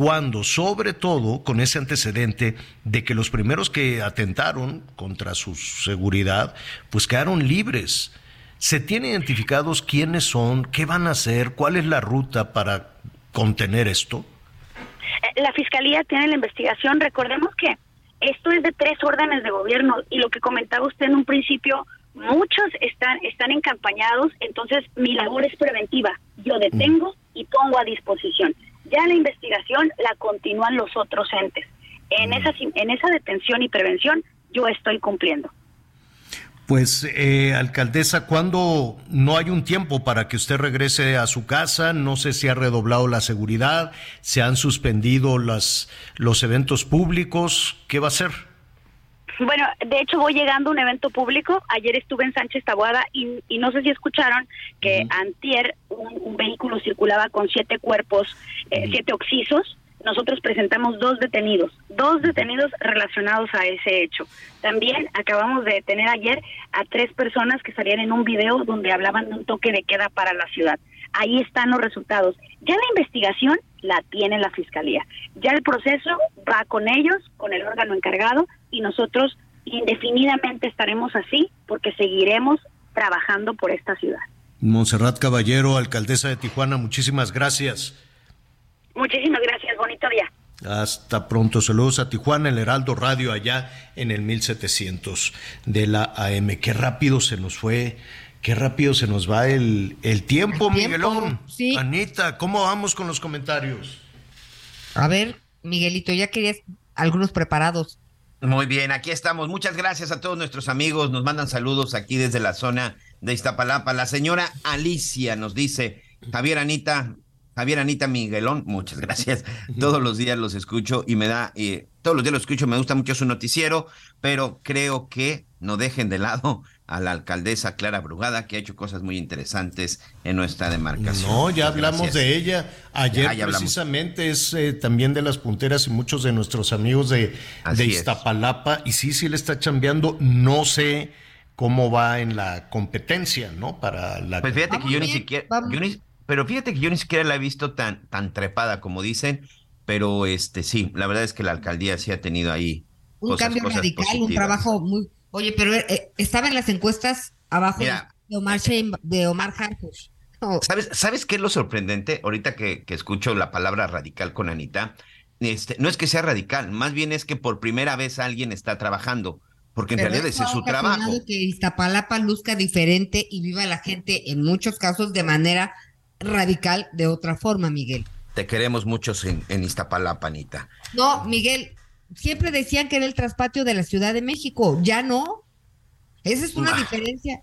cuando, sobre todo, con ese antecedente de que los primeros que atentaron contra su seguridad, pues quedaron libres. ¿Se tienen identificados quiénes son, qué van a hacer, cuál es la ruta para contener esto? Eh, la Fiscalía tiene la investigación. Recordemos que esto es de tres órdenes de gobierno y lo que comentaba usted en un principio, muchos están, están encampañados, entonces mi labor es preventiva. Yo detengo y pongo a disposición. Ya la investigación la continúan los otros entes. En, esa, en esa detención y prevención yo estoy cumpliendo. Pues, eh, alcaldesa, ¿cuándo no hay un tiempo para que usted regrese a su casa? No sé si ha redoblado la seguridad, se han suspendido las, los eventos públicos. ¿Qué va a hacer? Bueno, de hecho voy llegando a un evento público. Ayer estuve en Sánchez Tabuada y, y no sé si escucharon que antier un, un vehículo circulaba con siete cuerpos, eh, siete oxisos nosotros presentamos dos detenidos, dos detenidos relacionados a ese hecho. También acabamos de detener ayer a tres personas que salían en un video donde hablaban de un toque de queda para la ciudad. Ahí están los resultados. Ya la investigación la tiene la Fiscalía. Ya el proceso va con ellos, con el órgano encargado, y nosotros indefinidamente estaremos así porque seguiremos trabajando por esta ciudad. Monserrat Caballero, alcaldesa de Tijuana, muchísimas gracias. Muchísimas gracias, bonito día. Hasta pronto, saludos a Tijuana, el Heraldo Radio allá en el 1700 de la AM. Qué rápido se nos fue, qué rápido se nos va el, el tiempo, El tiempo, Miguelón. sí. Anita, ¿cómo vamos con los comentarios? A ver, Miguelito, ya querías algunos preparados. Muy bien, aquí estamos. Muchas gracias a todos nuestros amigos. Nos mandan saludos aquí desde la zona de Iztapalapa. La señora Alicia nos dice, Javier Anita, Javier Anita Miguelón, muchas gracias. <laughs> Todos los días los escucho y me da, eh, todos los días los escucho, me gusta mucho su noticiero, pero creo que no dejen de lado a la alcaldesa Clara Brugada, que ha hecho cosas muy interesantes en nuestra demarcación. No, ya hablamos gracias. de ella. Ayer Ya, ya hablamos. precisamente es eh, también de las punteras y muchos de nuestros amigos de, de es. Iztapalapa. Y sí, sí le está chambeando. No sé cómo va en la competencia, ¿no? Para la... Pues fíjate que yo ni siquiera, yo ni- pero fíjate que yo ni siquiera la he visto tan, tan trepada como dicen, pero este sí, la verdad es que la alcaldía sí ha tenido ahí Un cosas, cambio cosas radical, un trabajo muy... Oye, pero eh, estaba en las encuestas abajo Mira. de Omar Shein- de Omar Harfuch. ¿Sabes, ¿Sabes qué es lo sorprendente? Ahorita que, que escucho la palabra radical con Anita, este, no es que sea radical, más bien es que por primera vez alguien está trabajando, porque en Pero realidad ese es su trabajo. que Iztapalapa luzca diferente y viva la gente en muchos casos de manera radical de otra forma, Miguel. Te queremos muchos en, en Iztapalapa, Anita. No, Miguel, siempre decían que era el traspatio de la Ciudad de México, ya no. Esa es una Ah. diferencia.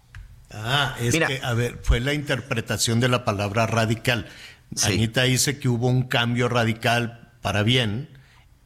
Ah, es Mira. que, a ver, fue la interpretación de la palabra radical. Sí. Anita dice que hubo un cambio radical para bien.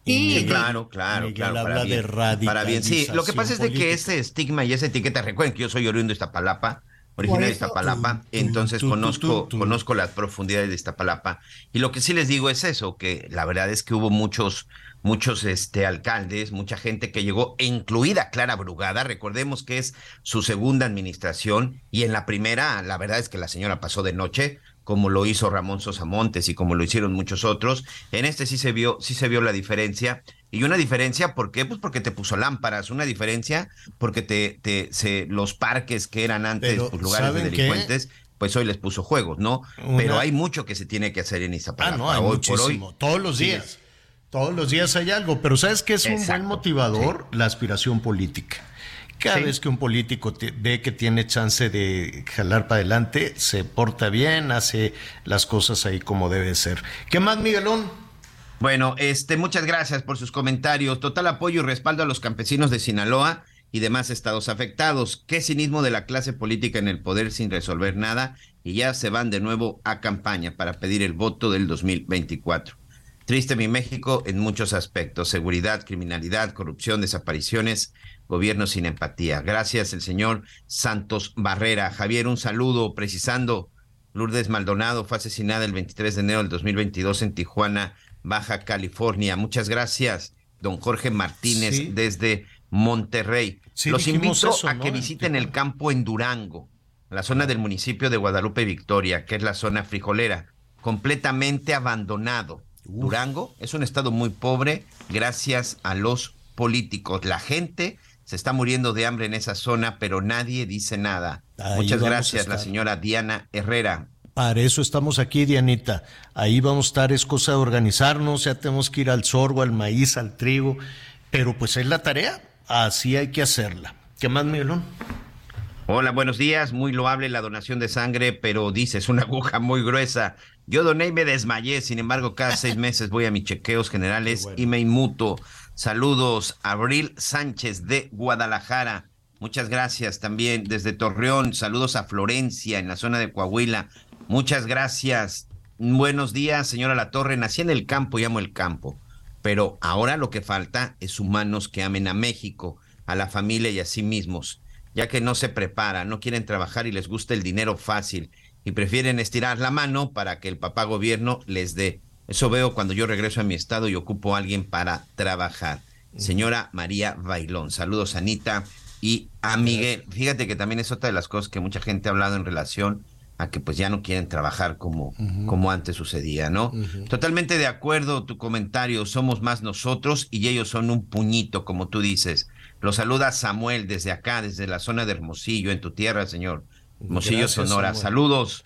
y Sí, Claro, claro, Miguel claro. habla para bien, de radicalización Para bien, sí. Lo que pasa es de que ese estigma y esa etiqueta, recuerden que yo soy oriundo de Iztapalapa, originario de Iztapalapa, entonces tú, tú, conozco, tú, tú. conozco las profundidades de Iztapalapa. Y lo que sí les digo es eso, que la verdad es que hubo muchos, muchos este, alcaldes, mucha gente que llegó, incluida Clara Brugada, recordemos que es su segunda administración, y en la primera, la verdad es que la señora pasó de noche, como lo hizo Ramón Sosa Montes y como lo hicieron muchos otros. En este sí se vio, sí se vio la diferencia. Y una diferencia, ¿por qué? Pues porque te puso lámparas. Una diferencia porque te, te se, los parques que eran antes Pero, pues, lugares de delincuentes, pues hoy les puso juegos, ¿no? Una- Pero hay mucho que se tiene que hacer en Ah, Iztapalapa. no, hay hoy muchísimo. por hoy. Todos los días. Todos los días hay algo. Pero ¿sabes qué es un buen motivador? La aspiración política. Cada Sí. vez que un político te- ve que tiene chance de jalar para adelante, se porta bien, hace las cosas ahí como debe ser. ¿Qué más, Miguelón? Bueno, este, muchas gracias por sus comentarios. Total apoyo y respaldo a los campesinos de Sinaloa y demás estados afectados. Qué cinismo de la clase política en el poder sin resolver nada y ya se van de nuevo a campaña para pedir el voto del 2024. Triste mi México en muchos aspectos, seguridad, criminalidad, corrupción, desapariciones, gobierno sin empatía. Gracias el señor Santos Barrera. Javier, un saludo precisando. Lourdes Maldonado fue asesinada el 23 de enero del 2022 en Tijuana, Baja California. Muchas gracias, don Jorge Martínez Sí. desde Monterrey. Sí, Los invito eso, a ¿no? que En visiten el campo en Durango, la zona del municipio de Guadalupe Victoria, que es la zona frijolera, completamente abandonado. Durango es un estado muy pobre gracias a los políticos. La gente se está muriendo de hambre en esa zona, pero nadie dice nada. Ahí Muchas gracias, la señora Diana Herrera. Para eso estamos aquí, Dianita. Ahí vamos a estar, es cosa de organizarnos, ya tenemos que ir al sorgo, al maíz, al trigo, pero pues es la tarea, así hay que hacerla. ¿Qué más, Miguelón? Hola, buenos días. Muy loable la donación de sangre, pero dices una aguja muy gruesa. Yo doné y me desmayé. Sin embargo, cada seis <laughs> meses voy a mis chequeos generales y me inmuto. Saludos, Abril Sánchez de Guadalajara. Muchas gracias también desde Torreón. Saludos a Florencia en la zona de Coahuila. Muchas gracias. Buenos días, señora La Torre. Nací en el campo y amo el campo. Pero ahora lo que falta es humanos que amen a México, a la familia y a sí mismos, ya que no se preparan, no quieren trabajar y les gusta el dinero fácil y prefieren estirar la mano para que el papá gobierno les dé. Eso veo cuando yo regreso a mi estado y ocupo a alguien para trabajar. Señora María Bailón, saludos Anita y a Miguel. Fíjate que también es otra de las cosas que mucha gente ha hablado en relación a que pues ya no quieren trabajar como, como antes sucedía, ¿no? Totalmente de acuerdo tu comentario, somos más nosotros y ellos son un puñito, como tú dices. Lo saluda Samuel desde acá, desde la zona de Hermosillo, en tu tierra, señor. Hermosillo, Gracias, Sonora. Samuel. Saludos.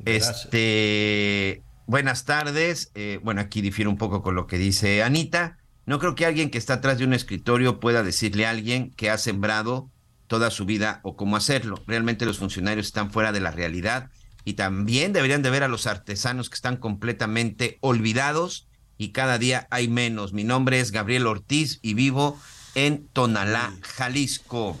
Gracias. Este, buenas tardes. Eh, bueno, aquí difiere un poco con lo que dice Anita. No creo que alguien que está atrás de un escritorio pueda decirle a alguien que ha sembrado toda su vida o cómo hacerlo. Realmente los funcionarios están fuera de la realidad y también deberían de ver a los artesanos que están completamente olvidados y cada día hay menos. Mi nombre es Gabriel Ortiz y vivo en Tonalá, Jalisco.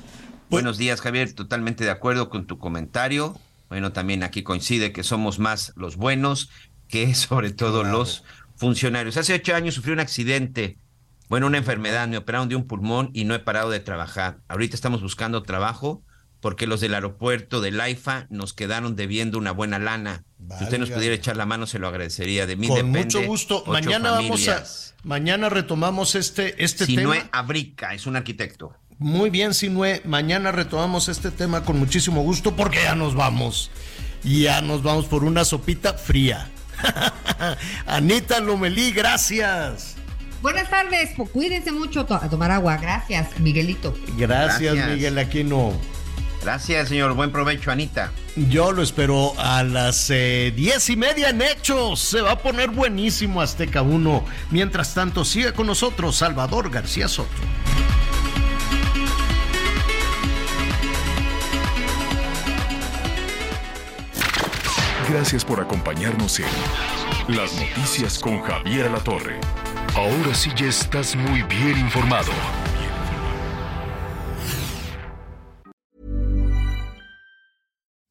Buenos días, Javier. Totalmente de acuerdo con tu comentario. Bueno, también aquí coincide que somos más los buenos que <laughs> sobre todo los funcionarios. Hace ocho años sufrí un accidente, bueno, una enfermedad, me operaron de un pulmón y no he parado de trabajar. Ahorita estamos buscando trabajo porque los del aeropuerto del AIFA nos quedaron debiendo una buena lana. Si usted nos pudiera echar la mano, se lo agradecería. De mí Con depende. mucho gusto. Mañana vamos a, mañana retomamos este, este Sinue tema. Abrica es un arquitecto. Muy bien, Sinue. Mañana retomamos este tema con muchísimo gusto porque ya nos vamos. Ya nos vamos por una sopita fría. <laughs> Anita Lomelí, gracias. Buenas tardes, cuídense mucho a tomar agua. Gracias, Miguelito. Gracias, Gracias. Miguel Aquino. Gracias, señor. Buen provecho, Anita. Yo lo espero a las eh, diez y media en Hechos. Se va a poner buenísimo Azteca 1. Mientras tanto, sigue con nosotros Salvador García Soto. Gracias por acompañarnos en Las Noticias con Javier Alatorre. Ahora sí ya estás muy bien informado.